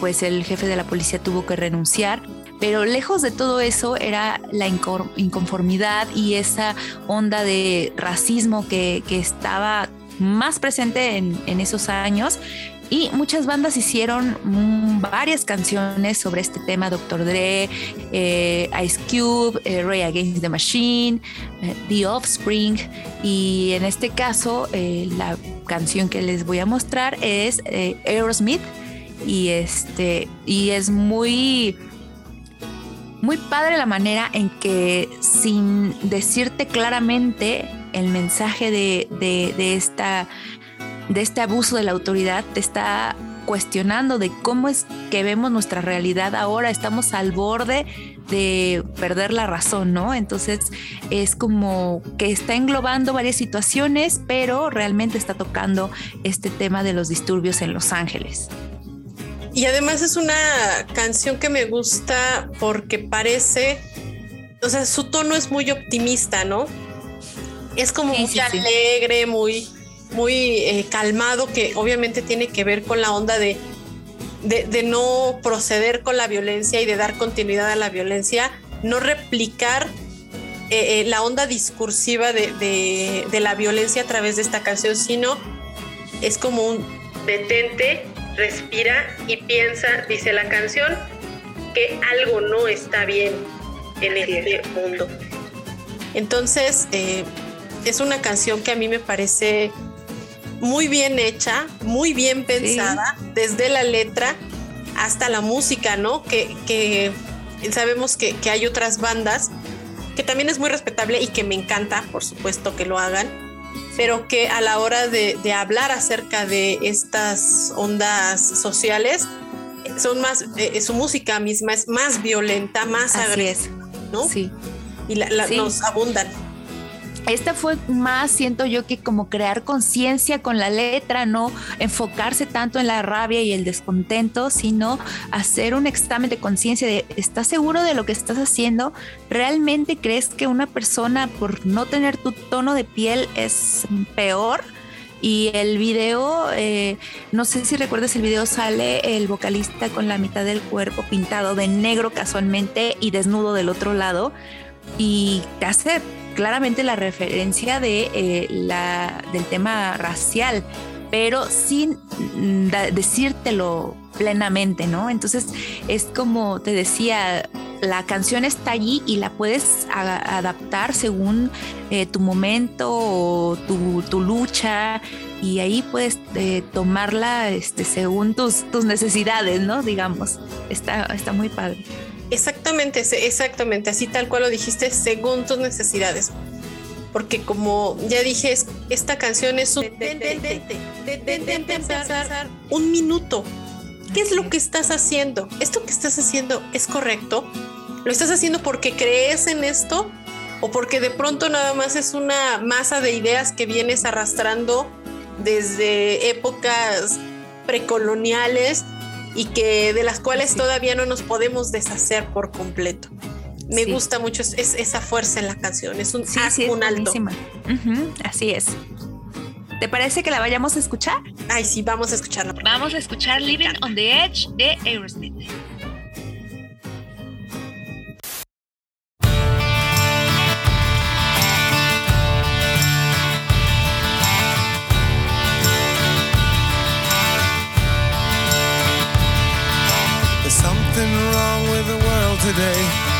Speaker 2: pues el jefe de la policía tuvo que renunciar. Pero lejos de todo eso era la inconformidad y esa onda de racismo que, que estaba más presente en, en esos años. Y muchas bandas hicieron mm, varias canciones sobre este tema, Dr. Dre, eh, Ice Cube, eh, Ray Against the Machine, eh, The Offspring. Y en este caso, eh, la canción que les voy a mostrar es Aerosmith. Y, este, y es muy muy padre la manera en que sin decirte claramente el mensaje de, de- de esta, de este abuso de la autoridad, te está cuestionando de cómo es que vemos nuestra realidad ahora, estamos al borde de perder la razón, ¿no? Entonces es como que está englobando varias situaciones, pero realmente está tocando este tema de los disturbios en Los Ángeles.
Speaker 1: Y además es una canción que me gusta porque parece, o sea, su tono es muy optimista, ¿no? Es como
Speaker 2: Sí,
Speaker 1: muy
Speaker 2: sí, sí.
Speaker 1: alegre, muy, muy eh, calmado, que obviamente tiene que ver con la onda de, de, de no proceder con la violencia y de dar continuidad a la violencia, no replicar eh, eh, la onda discursiva de, de- de la violencia a través de esta canción, sino es como un detente, respira y piensa, dice la canción, que algo no está bien en este mundo. Entonces, eh, es una canción que a mí me parece muy bien hecha, muy bien pensada, desde la letra hasta la música, ¿no? Que, que sabemos que, que hay otras bandas que también es muy respetable y que me encanta, por supuesto, que lo hagan, pero que a la hora de, de hablar acerca de estas ondas sociales, son más, eh, su música misma es más violenta, más
Speaker 2: Así
Speaker 1: agresiva,
Speaker 2: es.
Speaker 1: ¿no?
Speaker 2: Sí.
Speaker 1: Y la- la-
Speaker 2: Sí.
Speaker 1: nos abundan.
Speaker 2: Esta fue más, siento yo, que como crear conciencia con la letra, no enfocarse tanto en la rabia y el descontento, sino hacer un examen de conciencia de, ¿estás seguro de lo que estás haciendo? ¿Realmente crees que una persona por no tener tu tono de piel es peor? Y el video, eh, no sé si recuerdas el video, sale el vocalista con la mitad del cuerpo pintado de negro casualmente y desnudo del otro lado y te hace claramente la referencia de eh, la, del tema racial, pero sin mm, decírtelo plenamente, ¿no? Entonces es como te decía, la canción está allí y la puedes adaptar según eh, tu momento o tu, tu lucha y ahí puedes eh, tomarla este, según tus, tus necesidades, ¿no? Digamos, está, está muy padre.
Speaker 1: Exactamente, exactamente, así tal cual lo dijiste, según tus necesidades. Porque como ya dije, es- esta canción es un detente, pensar un minuto. ¿Qué es lo que estás haciendo? ¿Esto que estás haciendo es correcto? ¿Lo estás haciendo porque crees en esto? ¿O porque de pronto nada más es una masa de ideas que vienes arrastrando desde épocas precoloniales y que de las cuales
Speaker 2: Sí.
Speaker 1: todavía no nos podemos deshacer por completo? Me
Speaker 2: Sí.
Speaker 1: gusta mucho es- es- esa fuerza en la canción, es un,
Speaker 2: Sí,
Speaker 1: haz
Speaker 2: sí, es
Speaker 1: un alto.
Speaker 2: así es. ¿Te parece que la vayamos a escuchar?
Speaker 1: Ay, sí, vamos a escucharla.
Speaker 2: Vamos a escuchar Living on the Edge de Aerosmith.
Speaker 5: Today.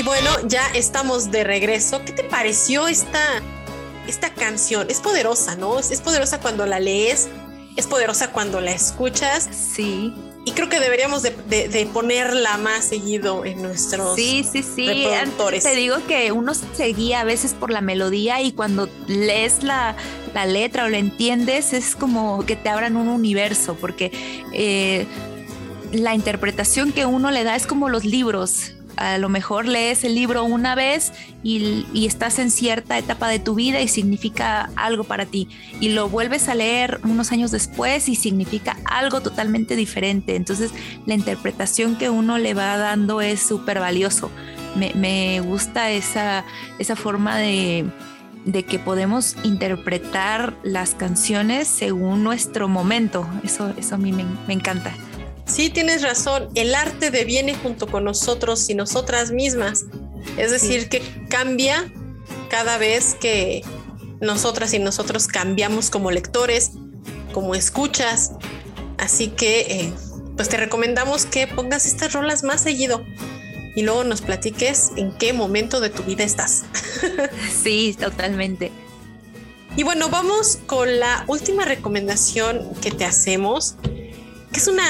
Speaker 1: Y bueno, ya estamos de regreso. ¿Qué te pareció esta, esta canción? Es poderosa, ¿no? Es, es poderosa cuando la lees, es poderosa cuando la escuchas.
Speaker 2: Sí.
Speaker 1: Y creo que deberíamos de, de- de ponerla más seguido en nuestros
Speaker 2: Sí, sí, sí. Te digo que uno se guía a veces por la melodía y cuando lees la, la letra o la entiendes es como que te abran un universo porque eh, la interpretación que uno le da es como los libros. A lo mejor lees el libro una vez y, estás en cierta etapa de tu vida y significa algo para ti. Y lo vuelves a leer unos años después y significa algo totalmente diferente. Entonces la interpretación que uno le va dando es súper valioso. Me, gusta esa, esa forma de, que podemos interpretar las canciones según nuestro momento. Eso, eso a mí me encanta.
Speaker 1: Sí, tienes razón. El arte deviene junto con nosotros y nosotras mismas. Es decir, que cambia cada vez que nosotras y nosotros cambiamos como lectores, como escuchas. Así que, eh, pues te recomendamos que pongas estas rolas más seguido y luego nos platiques en qué momento de tu vida estás.
Speaker 2: Sí, totalmente.
Speaker 1: Y bueno, vamos con la última recomendación que te hacemos, que es una,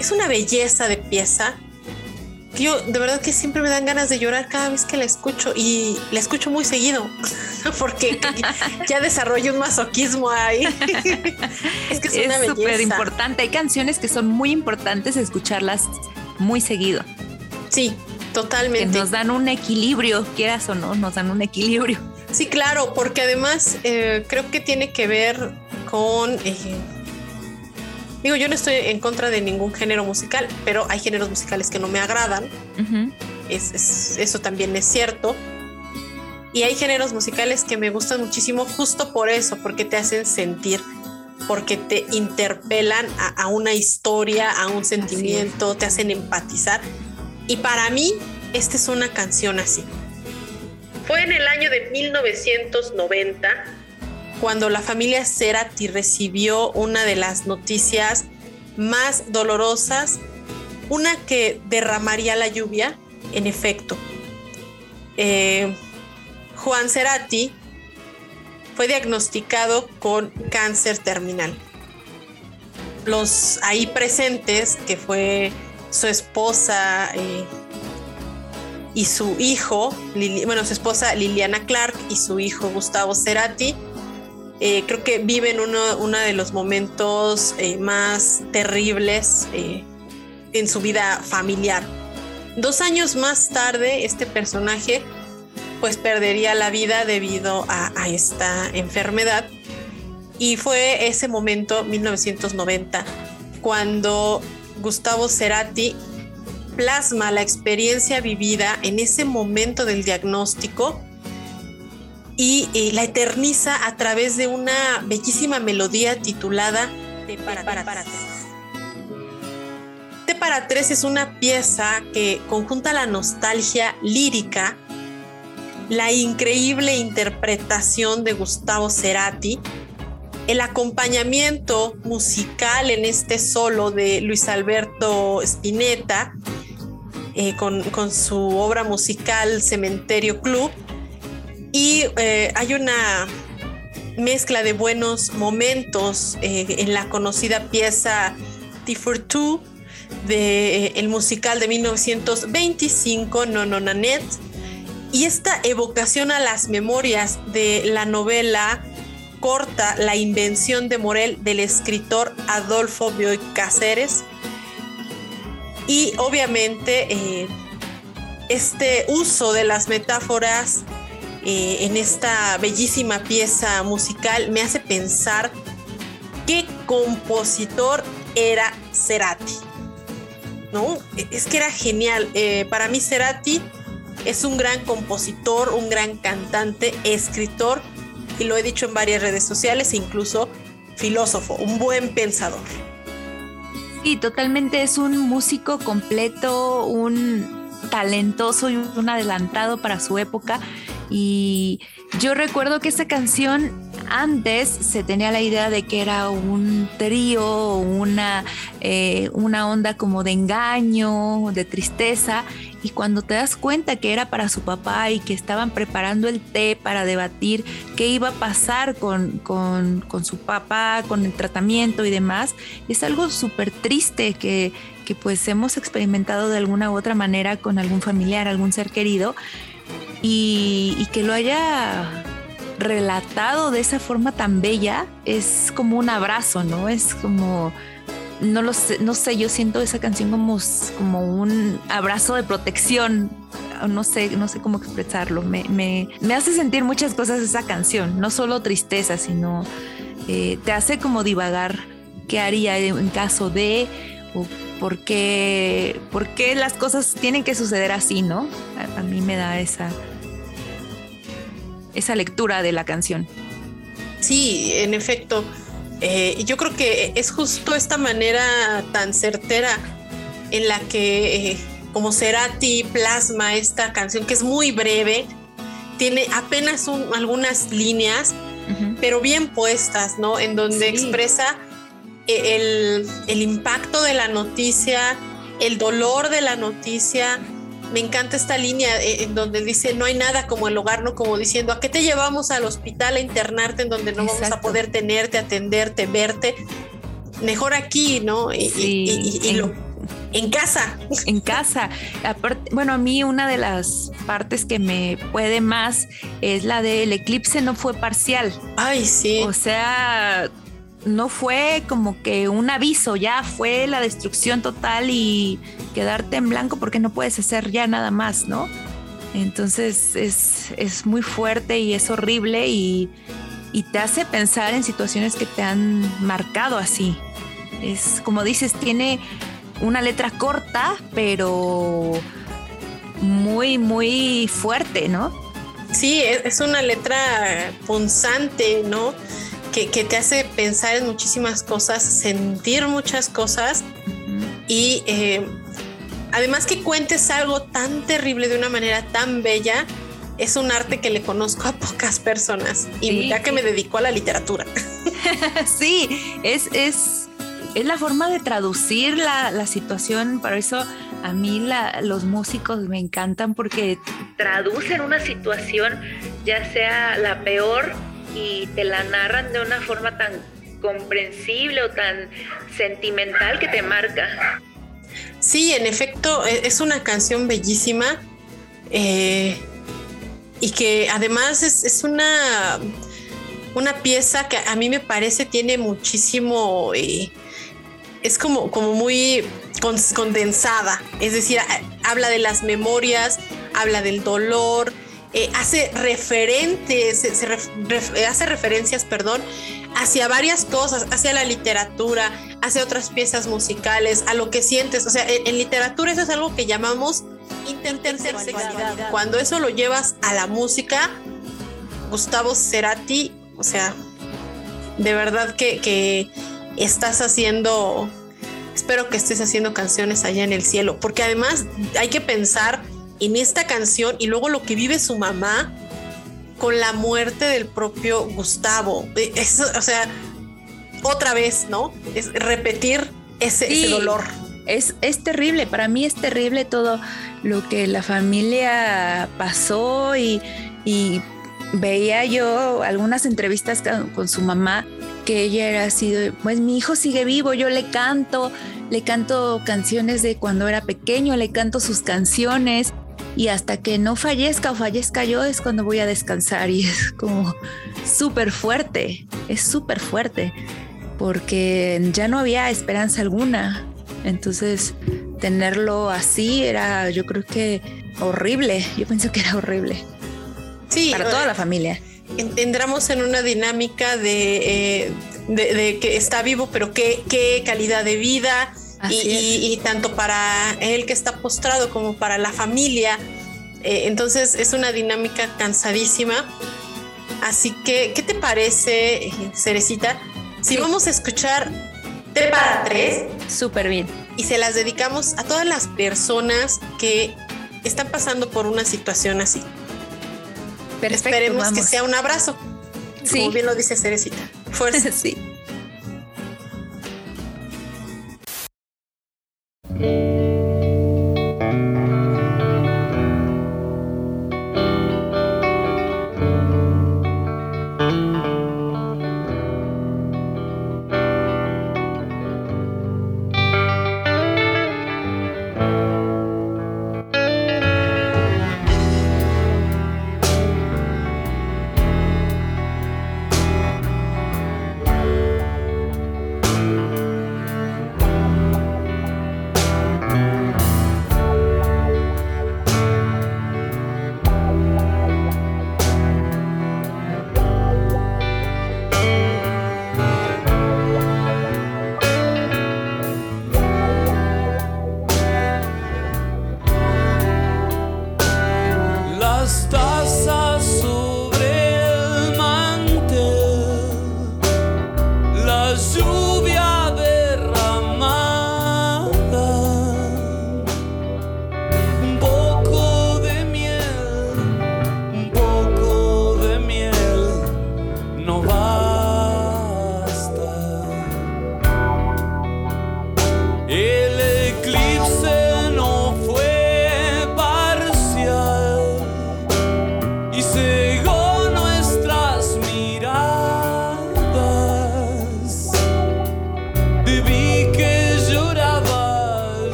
Speaker 1: es una belleza de pieza. que Yo de verdad que siempre me dan ganas de llorar cada vez que la escucho y la escucho muy seguido porque ya desarrollo un masoquismo ahí. es que es, una
Speaker 2: Es súper
Speaker 1: belleza.
Speaker 2: importante. Hay canciones que son muy importantes escucharlas muy seguido.
Speaker 1: Sí,
Speaker 2: Que
Speaker 1: totalmente.
Speaker 2: nos dan un equilibrio, quieras o no, nos dan un equilibrio.
Speaker 1: Sí, claro, porque además eh, creo que tiene que ver con... eh, digo, yo no estoy en contra de ningún género musical, pero hay géneros musicales que no me agradan.
Speaker 2: Ujú.
Speaker 1: Es- es- eso también es cierto. Y hay géneros musicales que me gustan muchísimo justo por eso, porque te hacen sentir, porque te interpelan a, a una historia, a un sentimiento, te hacen empatizar. Y para mí, esta es una canción así. Fue en el año de 1990 cuando la familia Cerati recibió una de las noticias más dolorosas, una que derramaría la lluvia, en efecto. Eh, Juan Cerati fue diagnosticado con cáncer terminal. Los ahí presentes, que fue su esposa eh, y su hijo, bueno, su esposa Liliana Clark y su hijo Gustavo Cerati, eh, creo que viven uno, uno de los momentos eh, más terribles eh, en su vida familiar. Dos años más tarde, este personaje pues perdería la vida debido a, a esta enfermedad. Y fue ese momento, 1990, cuando Gustavo Cerati plasma la experiencia vivida en ese momento del diagnóstico y, eh, la eterniza a través de una bellísima melodía titulada Te para, para, para tres. Te para tres es una pieza que conjunta la nostalgia lírica, la increíble interpretación de Gustavo Cerati, el acompañamiento musical en este solo de Luis Alberto Spinetta, eh, con, con su obra musical Cementerio Club. Y eh, hay una mezcla de buenos momentos eh, en la conocida pieza T for Two de eh, musical de 1925 No No y esta evocación a las memorias de la novela corta La invención de Morel del escritor Adolfo Bioy Cáceres. Y obviamente este uso de las metáforas eh, en esta bellísima pieza musical me hace pensar qué compositor era Cerati. ¿No? Es que era genial. Eh, para mí Cerati es un gran compositor, un gran cantante, escritor, y lo he dicho en varias redes sociales, incluso filósofo, un buen pensador.
Speaker 2: Sí, totalmente es un músico completo, un talentoso y un adelantado para su época. Y yo recuerdo que esta canción antes se tenía la idea de que era un trío, una, eh, una onda como de engaño, de tristeza. y cuando te das cuenta que era para su papá y que estaban preparando el té para debatir qué iba a pasar con, con, con su papá, con el tratamiento y demás, es algo súper triste que, que pues hemos experimentado de alguna u otra manera con algún familiar, algún ser querido y, que lo haya relatado de esa forma tan bella es como un abrazo, ¿no? Es como no lo sé, no sé, yo siento esa canción como, como un abrazo de protección. No sé, no sé cómo expresarlo. Me, me, me hace sentir muchas cosas esa canción, no solo tristeza, sino eh, te hace como divagar qué haría en caso de por qué, por qué las cosas tienen que suceder así, ¿no? A, a mí me da esa, esa lectura de la canción.
Speaker 1: Sí, en efecto. Eh, yo creo que es justo esta manera tan certera en la que, eh, como Cerati plasma esta canción, que es muy breve, tiene apenas un- algunas líneas, pero bien puestas, ¿no? En donde
Speaker 2: Sí.
Speaker 1: expresa el, el impacto de la noticia, el dolor de la noticia. Me encanta esta línea eh, en donde dice, no hay nada como el hogar, ¿no? Como diciendo, ¿a qué te llevamos al hospital a internarte en donde no vamos a poder tenerte, atenderte, verte? Mejor aquí, ¿no? Y,
Speaker 2: Sí,
Speaker 1: y- y
Speaker 2: en-
Speaker 1: lo- en casa.
Speaker 2: en casa. Aparte, bueno, a mí una de las partes que me puede más es la del eclipse no fue parcial.
Speaker 1: Ay, sí.
Speaker 2: O sea, no fue como que un aviso, ya fue la destrucción total y quedarte en blanco porque no puedes hacer ya nada más, ¿no? Entonces es, es muy fuerte y es horrible y, y te hace pensar en situaciones que te han marcado así. Es como dices, tiene una letra corta, pero muy, muy fuerte, ¿no?
Speaker 1: Sí, es, es una letra punzante, ¿no? Que, que te hace pensar en muchísimas cosas, sentir muchas cosas y eh, además que cuentes algo tan terrible de una manera tan bella, es un arte que le conozco a pocas personas y
Speaker 2: Sí,
Speaker 1: ya que me dedico a la literatura.
Speaker 2: Sí, es, es, es la forma de traducir la, la situación. Por eso a mí la- los músicos me encantan porque traducen una situación, ya sea la peor, y te la narran de una forma tan comprensible o tan sentimental que te marca.
Speaker 1: Sí, en efecto, e- es una canción bellísima eh, y que además es, es una, una pieza que a mí me parece tiene muchísimo, eh, es como, como muy condensada, es decir, habla de las memorias, habla del dolor, eh, hace referentes, eh, hace referencias, perdón, hacia varias cosas, hacia la literatura, hacia otras piezas musicales, a lo que sientes. O sea, en, en literatura eso es algo que llamamos intersexualidad. Cuando eso lo llevas a la música, Gustavo Cerati, o sea, de verdad que, que estás haciendo, espero que estés haciendo canciones allá en el cielo, porque además hay que pensar en esta canción y luego lo que vive su mamá con la muerte del propio Gustavo. Eh, Eso, o sea, otra vez, ¿no? Es repetir ese, dolor.
Speaker 2: Es, es terrible, para mí es terrible todo lo que la familia pasó y, y veía yo algunas entrevistas con, con su mamá que ella era así, pues mi hijo sigue vivo, yo le canto, le canto canciones de cuando era pequeño, le canto sus canciones y hasta que no fallezca o fallezca yo es cuando voy a descansar y es como súper fuerte, es súper fuerte porque ya no había esperanza alguna. Entonces, tenerlo así era, yo creo que horrible. Yo pienso que era horrible
Speaker 1: Sí,
Speaker 2: para toda
Speaker 1: eh,
Speaker 2: la familia.
Speaker 1: en- entramos en una dinámica de, eh, de, de que está vivo, pero qué, qué calidad de vida. Y, tanto para él que está postrado como para la familia. Eh, entonces es una dinámica cansadísima. Así que, ¿qué te parece, Cerecita? Si
Speaker 2: Sí.
Speaker 1: vamos a escuchar T para tres
Speaker 2: Súper bien.
Speaker 1: y se las dedicamos a todas las personas que están pasando por una situación así.
Speaker 2: Perfecto.
Speaker 1: Esperemos que sea un abrazo.
Speaker 2: Sí.
Speaker 1: Como bien lo dice Cerecita. Fuerza.
Speaker 2: sí.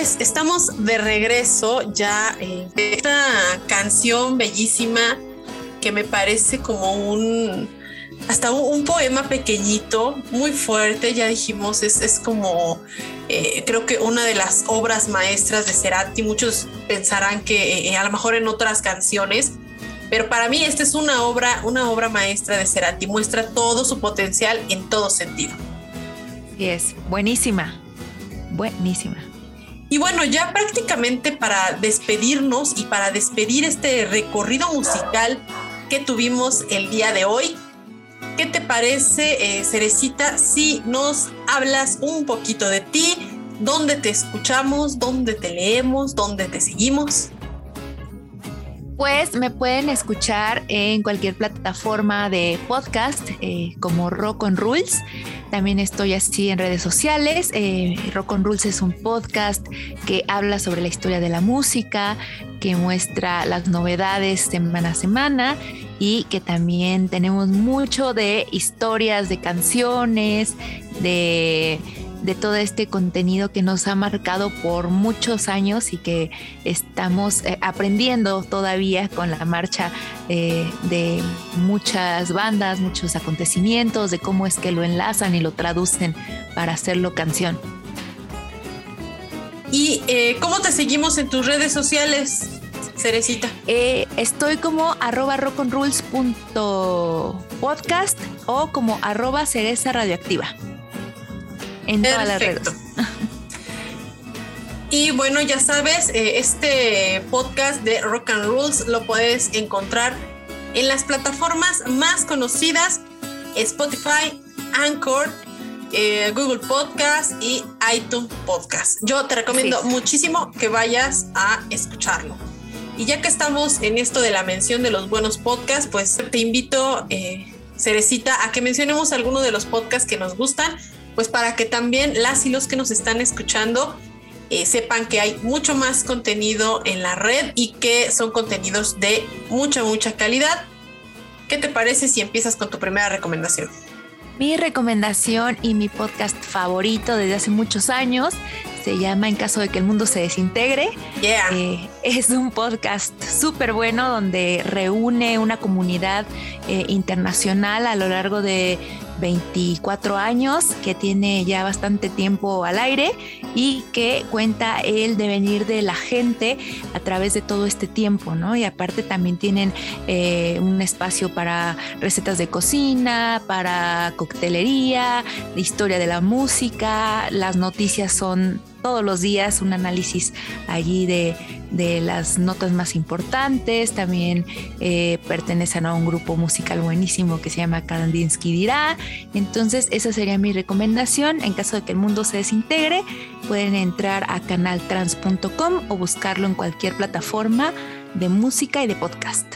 Speaker 1: Estamos de regreso ya eh, esta canción bellísima que me parece como un hasta un, poema pequeñito, muy fuerte, ya dijimos, es, es como eh, creo que una de las obras maestras de Cerati. Muchos pensarán que eh, a lo mejor en otras canciones, pero para mí esta es una obra, una obra maestra de Cerati. Muestra todo su potencial en todo sentido.
Speaker 2: Sí, es buenísima. Buenísima.
Speaker 1: Y bueno, ya prácticamente para despedirnos y para despedir este recorrido musical que tuvimos el día de hoy, ¿qué te parece, eh, Cerecita, si nos hablas un poquito de ti? ¿Dónde te escuchamos? ¿Dónde te leemos? ¿Dónde te seguimos?
Speaker 2: Pues me pueden escuchar en cualquier plataforma de podcast eh, como Rock on Rules. También estoy así en redes sociales. Eh, Rock on Rules es un podcast que habla sobre la historia de la música, que muestra las novedades semana a semana y que también tenemos mucho de historias, de canciones, de de todo este contenido que nos ha marcado por muchos años y que estamos eh, aprendiendo todavía con la marcha eh, de muchas bandas, muchos acontecimientos, de cómo es que lo enlazan y lo traducen para hacerlo canción.
Speaker 1: ¿Y eh, cómo te seguimos en tus redes sociales, Cerecita?
Speaker 2: Eh, estoy como arroba rockandrules.podcast o como arroba cereza radioactiva en todas las redes.
Speaker 1: Perfecto. Y bueno, ya sabes, eh, este podcast de Rock and Rules lo puedes encontrar en las plataformas más conocidas, Spotify, Anchor, eh, Google Podcast y iTunes Podcast. Yo te recomiendo muchísimo que vayas a escucharlo. Y ya que estamos en esto de la mención de los buenos podcasts, pues te invito, eh, Cerecita, a que mencionemos algunos de los podcasts que nos gustan, pues para que también las y los que nos están escuchando eh, sepan que hay mucho más contenido en la red y que son contenidos de mucha, mucha calidad. ¿Qué te parece si empiezas con tu primera recomendación?
Speaker 2: Mi recomendación y mi podcast favorito desde hace muchos años se llama En caso de que el mundo se desintegre.
Speaker 1: Yeah.
Speaker 2: Eh, es un podcast súper bueno donde reúne una comunidad eh, internacional a lo largo de 24 años que tiene ya bastante tiempo al aire y que cuenta el devenir de la gente a través de todo este tiempo, ¿no? Y aparte también tienen eh, un espacio para recetas de cocina, para coctelería, historia de la música, las noticias son todos los días un análisis allí de, de las notas más importantes. También eh, pertenecen a un grupo musical buenísimo que se llama Kandinsky Dirá. Entonces, esa sería mi recomendación. En caso de que el mundo se desintegre, pueden entrar a canaltrans.com o buscarlo en cualquier plataforma de música y de podcast.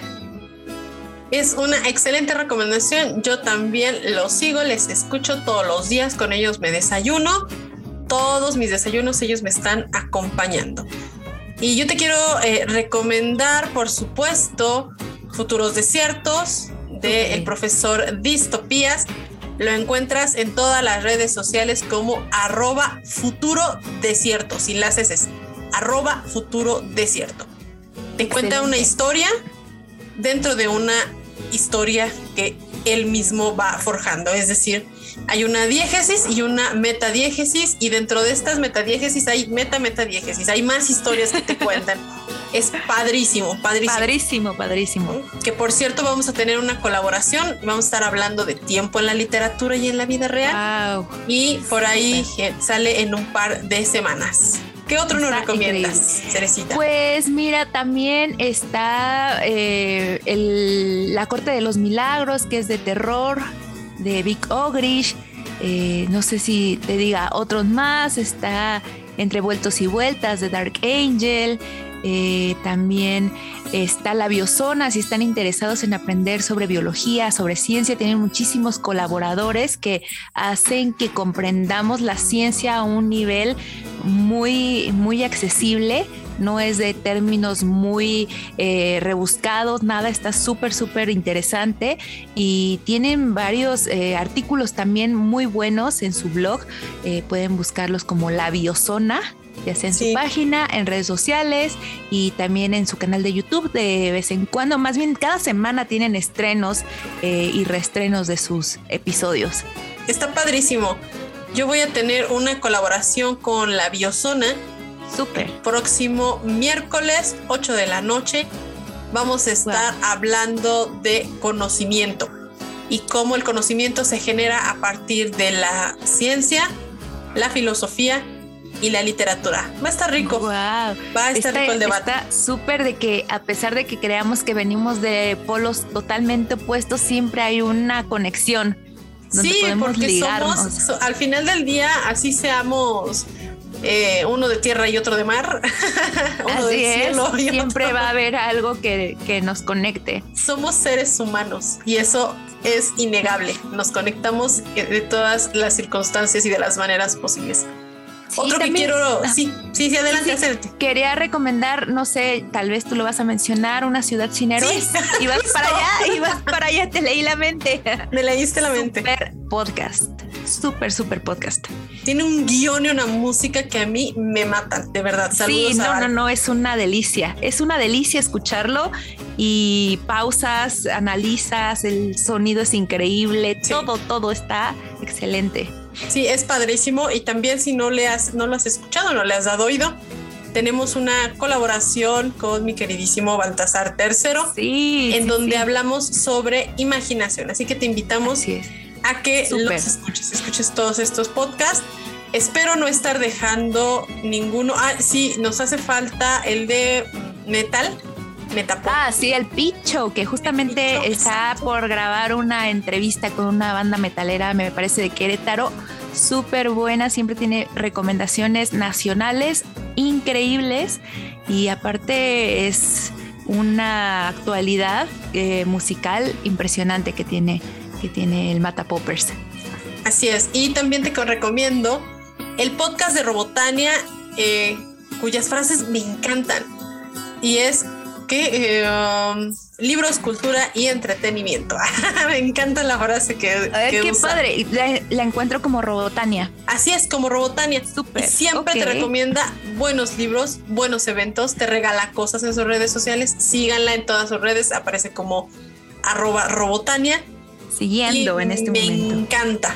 Speaker 1: Es una excelente recomendación. Yo también los sigo, les escucho todos los días, con ellos me desayuno. Todos mis desayunos ellos me están acompañando. Y yo te quiero eh, recomendar, por supuesto, Futuros Desiertos del
Speaker 2: Ok.
Speaker 1: profesor Distopías. Lo encuentras en todas las redes sociales como arroba futuro desierto, sin las S, arroba futuro desierto. Te cuenta una
Speaker 2: Excelente.
Speaker 1: historia dentro de una historia que él mismo va forjando. Es decir, hay una diégesis y una metadiégesis y dentro de estas metadiégesis hay meta-metadiégesis. Hay más historias que te cuentan. Es padrísimo, padrísimo.
Speaker 2: Padrísimo, padrísimo.
Speaker 1: Que por cierto vamos a tener una colaboración. Vamos a estar hablando de tiempo en la literatura y en la vida real.
Speaker 2: Wow.
Speaker 1: Y por ahí sale en un par de semanas. ¿Qué otro nos recomiendas. Cerecita?
Speaker 2: Pues mira, también está eh, el- La Corte de los Milagros, que es de terror, de Vic Ogrish. Eh, no sé si te diga otros más. Está Entre Vueltos y Vueltas, de Dark Angel. Eh, también está la biozona, si están interesados en aprender sobre biología, sobre ciencia, tienen muchísimos colaboradores que hacen que comprendamos la ciencia a un nivel muy, muy accesible. No es de términos muy eh, rebuscados, nada, está súper, súper interesante y tienen varios eh, artículos también muy buenos en su blog. Eh, pueden buscarlos como La Biozona ya sea en
Speaker 1: Sí.
Speaker 2: su página, en redes sociales y también en su canal de YouTube de vez en cuando. Más bien, cada semana tienen estrenos eh, y reestrenos de sus episodios.
Speaker 1: Está padrísimo. Yo voy a tener una colaboración con la Biozona
Speaker 2: Súper.
Speaker 1: próximo miércoles 8 de la noche. Vamos a estar hablando de conocimiento y cómo el conocimiento se genera a partir de la ciencia, la filosofía y la literatura. Va a estar rico.
Speaker 2: Wow.
Speaker 1: Va a estar rico el debate.
Speaker 2: Está súper de que a pesar de que creamos que venimos de polos totalmente opuestos, siempre hay una conexión donde
Speaker 1: Sí,
Speaker 2: podemos
Speaker 1: porque
Speaker 2: ligarnos.
Speaker 1: somos, so- al final del día, así seamos eh, uno de tierra y otro de mar, uno del
Speaker 2: Así es,
Speaker 1: cielo y
Speaker 2: siempre
Speaker 1: otro-
Speaker 2: va a haber algo que, que nos conecte.
Speaker 1: Somos seres humanos y eso es innegable. Nos conectamos eh, de todas las circunstancias y de las maneras posibles.
Speaker 2: Sí,
Speaker 1: Otro que quiero,
Speaker 2: ah,
Speaker 1: sí, sí, sí, adelante,
Speaker 2: Sí. Quería recomendar, no sé, tal vez tú lo vas a mencionar, una ciudad sin héroes.
Speaker 1: Sí,
Speaker 2: Y vas para allá, y vas para allá, te leí la mente.
Speaker 1: Me leíste la mente.
Speaker 2: Super podcast. Súper, súper podcast.
Speaker 1: Tiene un guion y una música que a mí me matan, de verdad. Saludos
Speaker 2: sí, no, no, no, es una delicia. Es una delicia escucharlo y pausas, analizas, el sonido es increíble,
Speaker 1: Sí.
Speaker 2: todo, todo está excelente.
Speaker 1: Sí, es padrísimo y también si no le has, no lo has escuchado, no le has dado oído, tenemos una colaboración con mi queridísimo Baltasar III,
Speaker 2: Sí.
Speaker 1: en
Speaker 2: sí,
Speaker 1: donde
Speaker 2: sí.
Speaker 1: hablamos sobre imaginación. Así que te invitamos. A que los escuches, escuches todos estos podcasts. Espero no estar dejando ninguno. Ah, sí, nos hace falta el de metal, metapop.
Speaker 2: Ah, sí, el Picho, que justamente
Speaker 1: Picho,
Speaker 2: está
Speaker 1: exacto.
Speaker 2: por grabar una entrevista con una banda metalera, me parece, de Querétaro. Súper buena, siempre tiene recomendaciones nacionales increíbles y aparte es una actualidad eh, musical impresionante que tiene, que tiene el Mata Poppers.
Speaker 1: Así es. Y también te co- recomiendo el podcast de Robotania, eh, cuyas frases me encantan. Y es que eh, um, libros, cultura y entretenimiento. me encanta la frase que,
Speaker 2: A ver,
Speaker 1: que
Speaker 2: qué
Speaker 1: usa.
Speaker 2: padre. La, la encuentro como Robotania.
Speaker 1: Así es como Robotania.
Speaker 2: Súper,
Speaker 1: siempre te recomienda buenos libros, buenos eventos, te regala cosas en sus redes sociales. Síganla en todas sus redes, aparece como arroba Robotania.
Speaker 2: Siguiendo
Speaker 1: y
Speaker 2: en este
Speaker 1: me
Speaker 2: momento.
Speaker 1: encanta.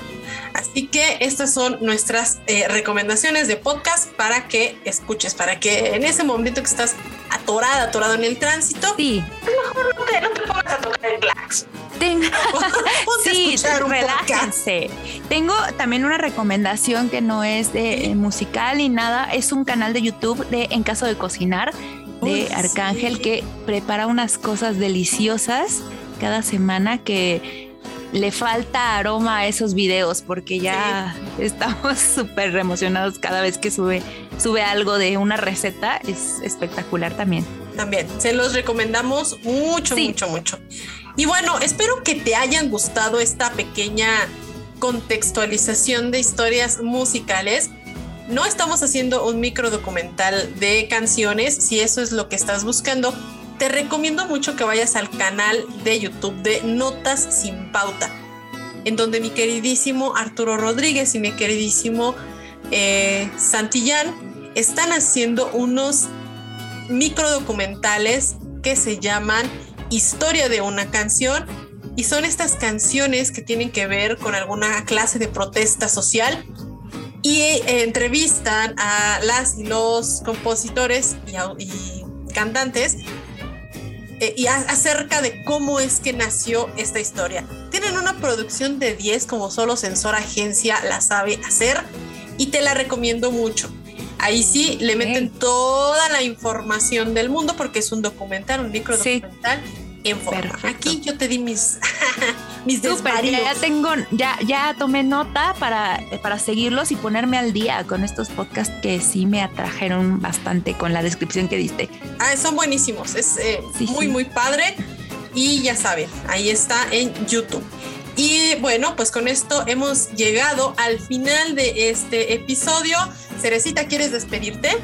Speaker 1: Así que estas son nuestras eh, recomendaciones de podcast para que escuches, para que en ese momento que estás atorada, atorado en el tránsito,
Speaker 2: Sí,
Speaker 1: no te, no te pongas a tocar el clax.
Speaker 2: Tengo, sí,
Speaker 1: podcast.
Speaker 2: relájense. Tengo también una recomendación que no es de
Speaker 1: Sí.
Speaker 2: eh, musical ni nada, es un canal de YouTube de En caso de cocinar de
Speaker 1: Uy,
Speaker 2: Arcángel
Speaker 1: sí.
Speaker 2: que prepara unas cosas deliciosas cada semana que le falta aroma a esos videos porque ya estamos súper emocionados cada vez que sube sube algo de una receta es espectacular también.
Speaker 1: También, se los recomendamos mucho,
Speaker 2: Sí.
Speaker 1: mucho, mucho. Y bueno, espero que te hayan gustado esta pequeña contextualización de historias musicales. No estamos haciendo un micro documental de canciones, si eso es lo que estás buscando. Te recomiendo mucho que vayas al canal de YouTube de Notas sin Pauta, en donde mi queridísimo Arturo Rodríguez y mi queridísimo eh, Santillán están haciendo unos micro documentales que se llaman Historia de una canción y son estas canciones que tienen que ver con alguna clase de protesta social y eh, entrevistan a las y los compositores y cantantes eh, y a- acerca de cómo es que nació esta historia. Tienen una producción de 10 como solo Sensor Agencia la sabe hacer y te la recomiendo mucho. Ahí sí le meten toda la información del mundo porque es un documental, un micro
Speaker 2: Sí.
Speaker 1: En forma.
Speaker 2: Perfecto.
Speaker 1: Aquí yo te di mis, mis desvaríos.
Speaker 2: ya tengo, ya, ya tomé nota para, para seguirlos y ponerme al día con estos podcasts que sí me atrajeron bastante con la descripción que diste.
Speaker 1: Ah, son buenísimos, es eh,
Speaker 2: Sí,
Speaker 1: muy,
Speaker 2: sí.
Speaker 1: muy padre. Y ya saben, ahí está en YouTube. Y bueno, pues con esto hemos llegado al final de este episodio. Cerecita, ¿quieres despedirte?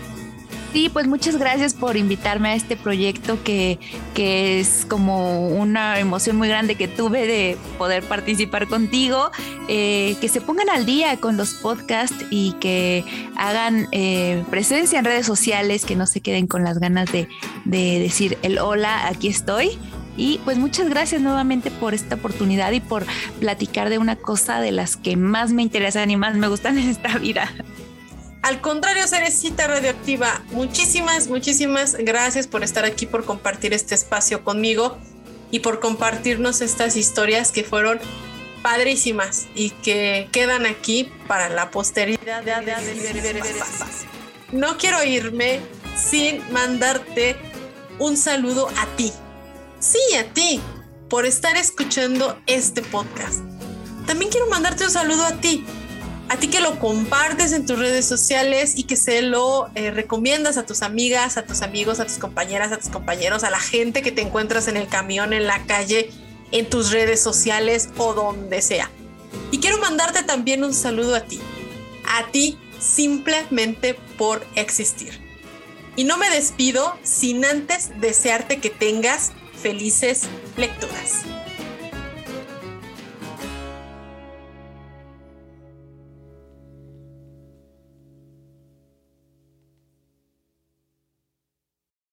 Speaker 2: Sí, pues muchas gracias por invitarme a este proyecto que, que es como una emoción muy grande que tuve de poder participar contigo eh, que se pongan al día con los podcasts y que hagan eh, presencia en redes sociales, que no se queden con las ganas de, de decir el hola, aquí estoy. Y pues muchas gracias nuevamente por esta oportunidad y por platicar de una cosa de las que más me interesan y más me gustan en esta vida.
Speaker 1: Al contrario, Cerecita Radioactiva, muchísimas, muchísimas gracias por estar aquí, por compartir este espacio conmigo y por compartirnos estas historias que fueron padrísimas y que quedan aquí para la posteridad. No quiero irme sin mandarte un saludo a ti. Sí, a ti, por estar escuchando este podcast. También quiero mandarte un saludo a ti, a ti que lo compartes en tus redes sociales y que se lo eh, recomiendas a tus amigas, a tus amigos, a tus compañeras, a tus compañeros, a la gente que te encuentras en el camión, en la calle, en tus redes sociales o donde sea. Y quiero mandarte también un saludo a ti, a ti simplemente por existir. Y no me despido sin antes desearte que tengas felices lecturas.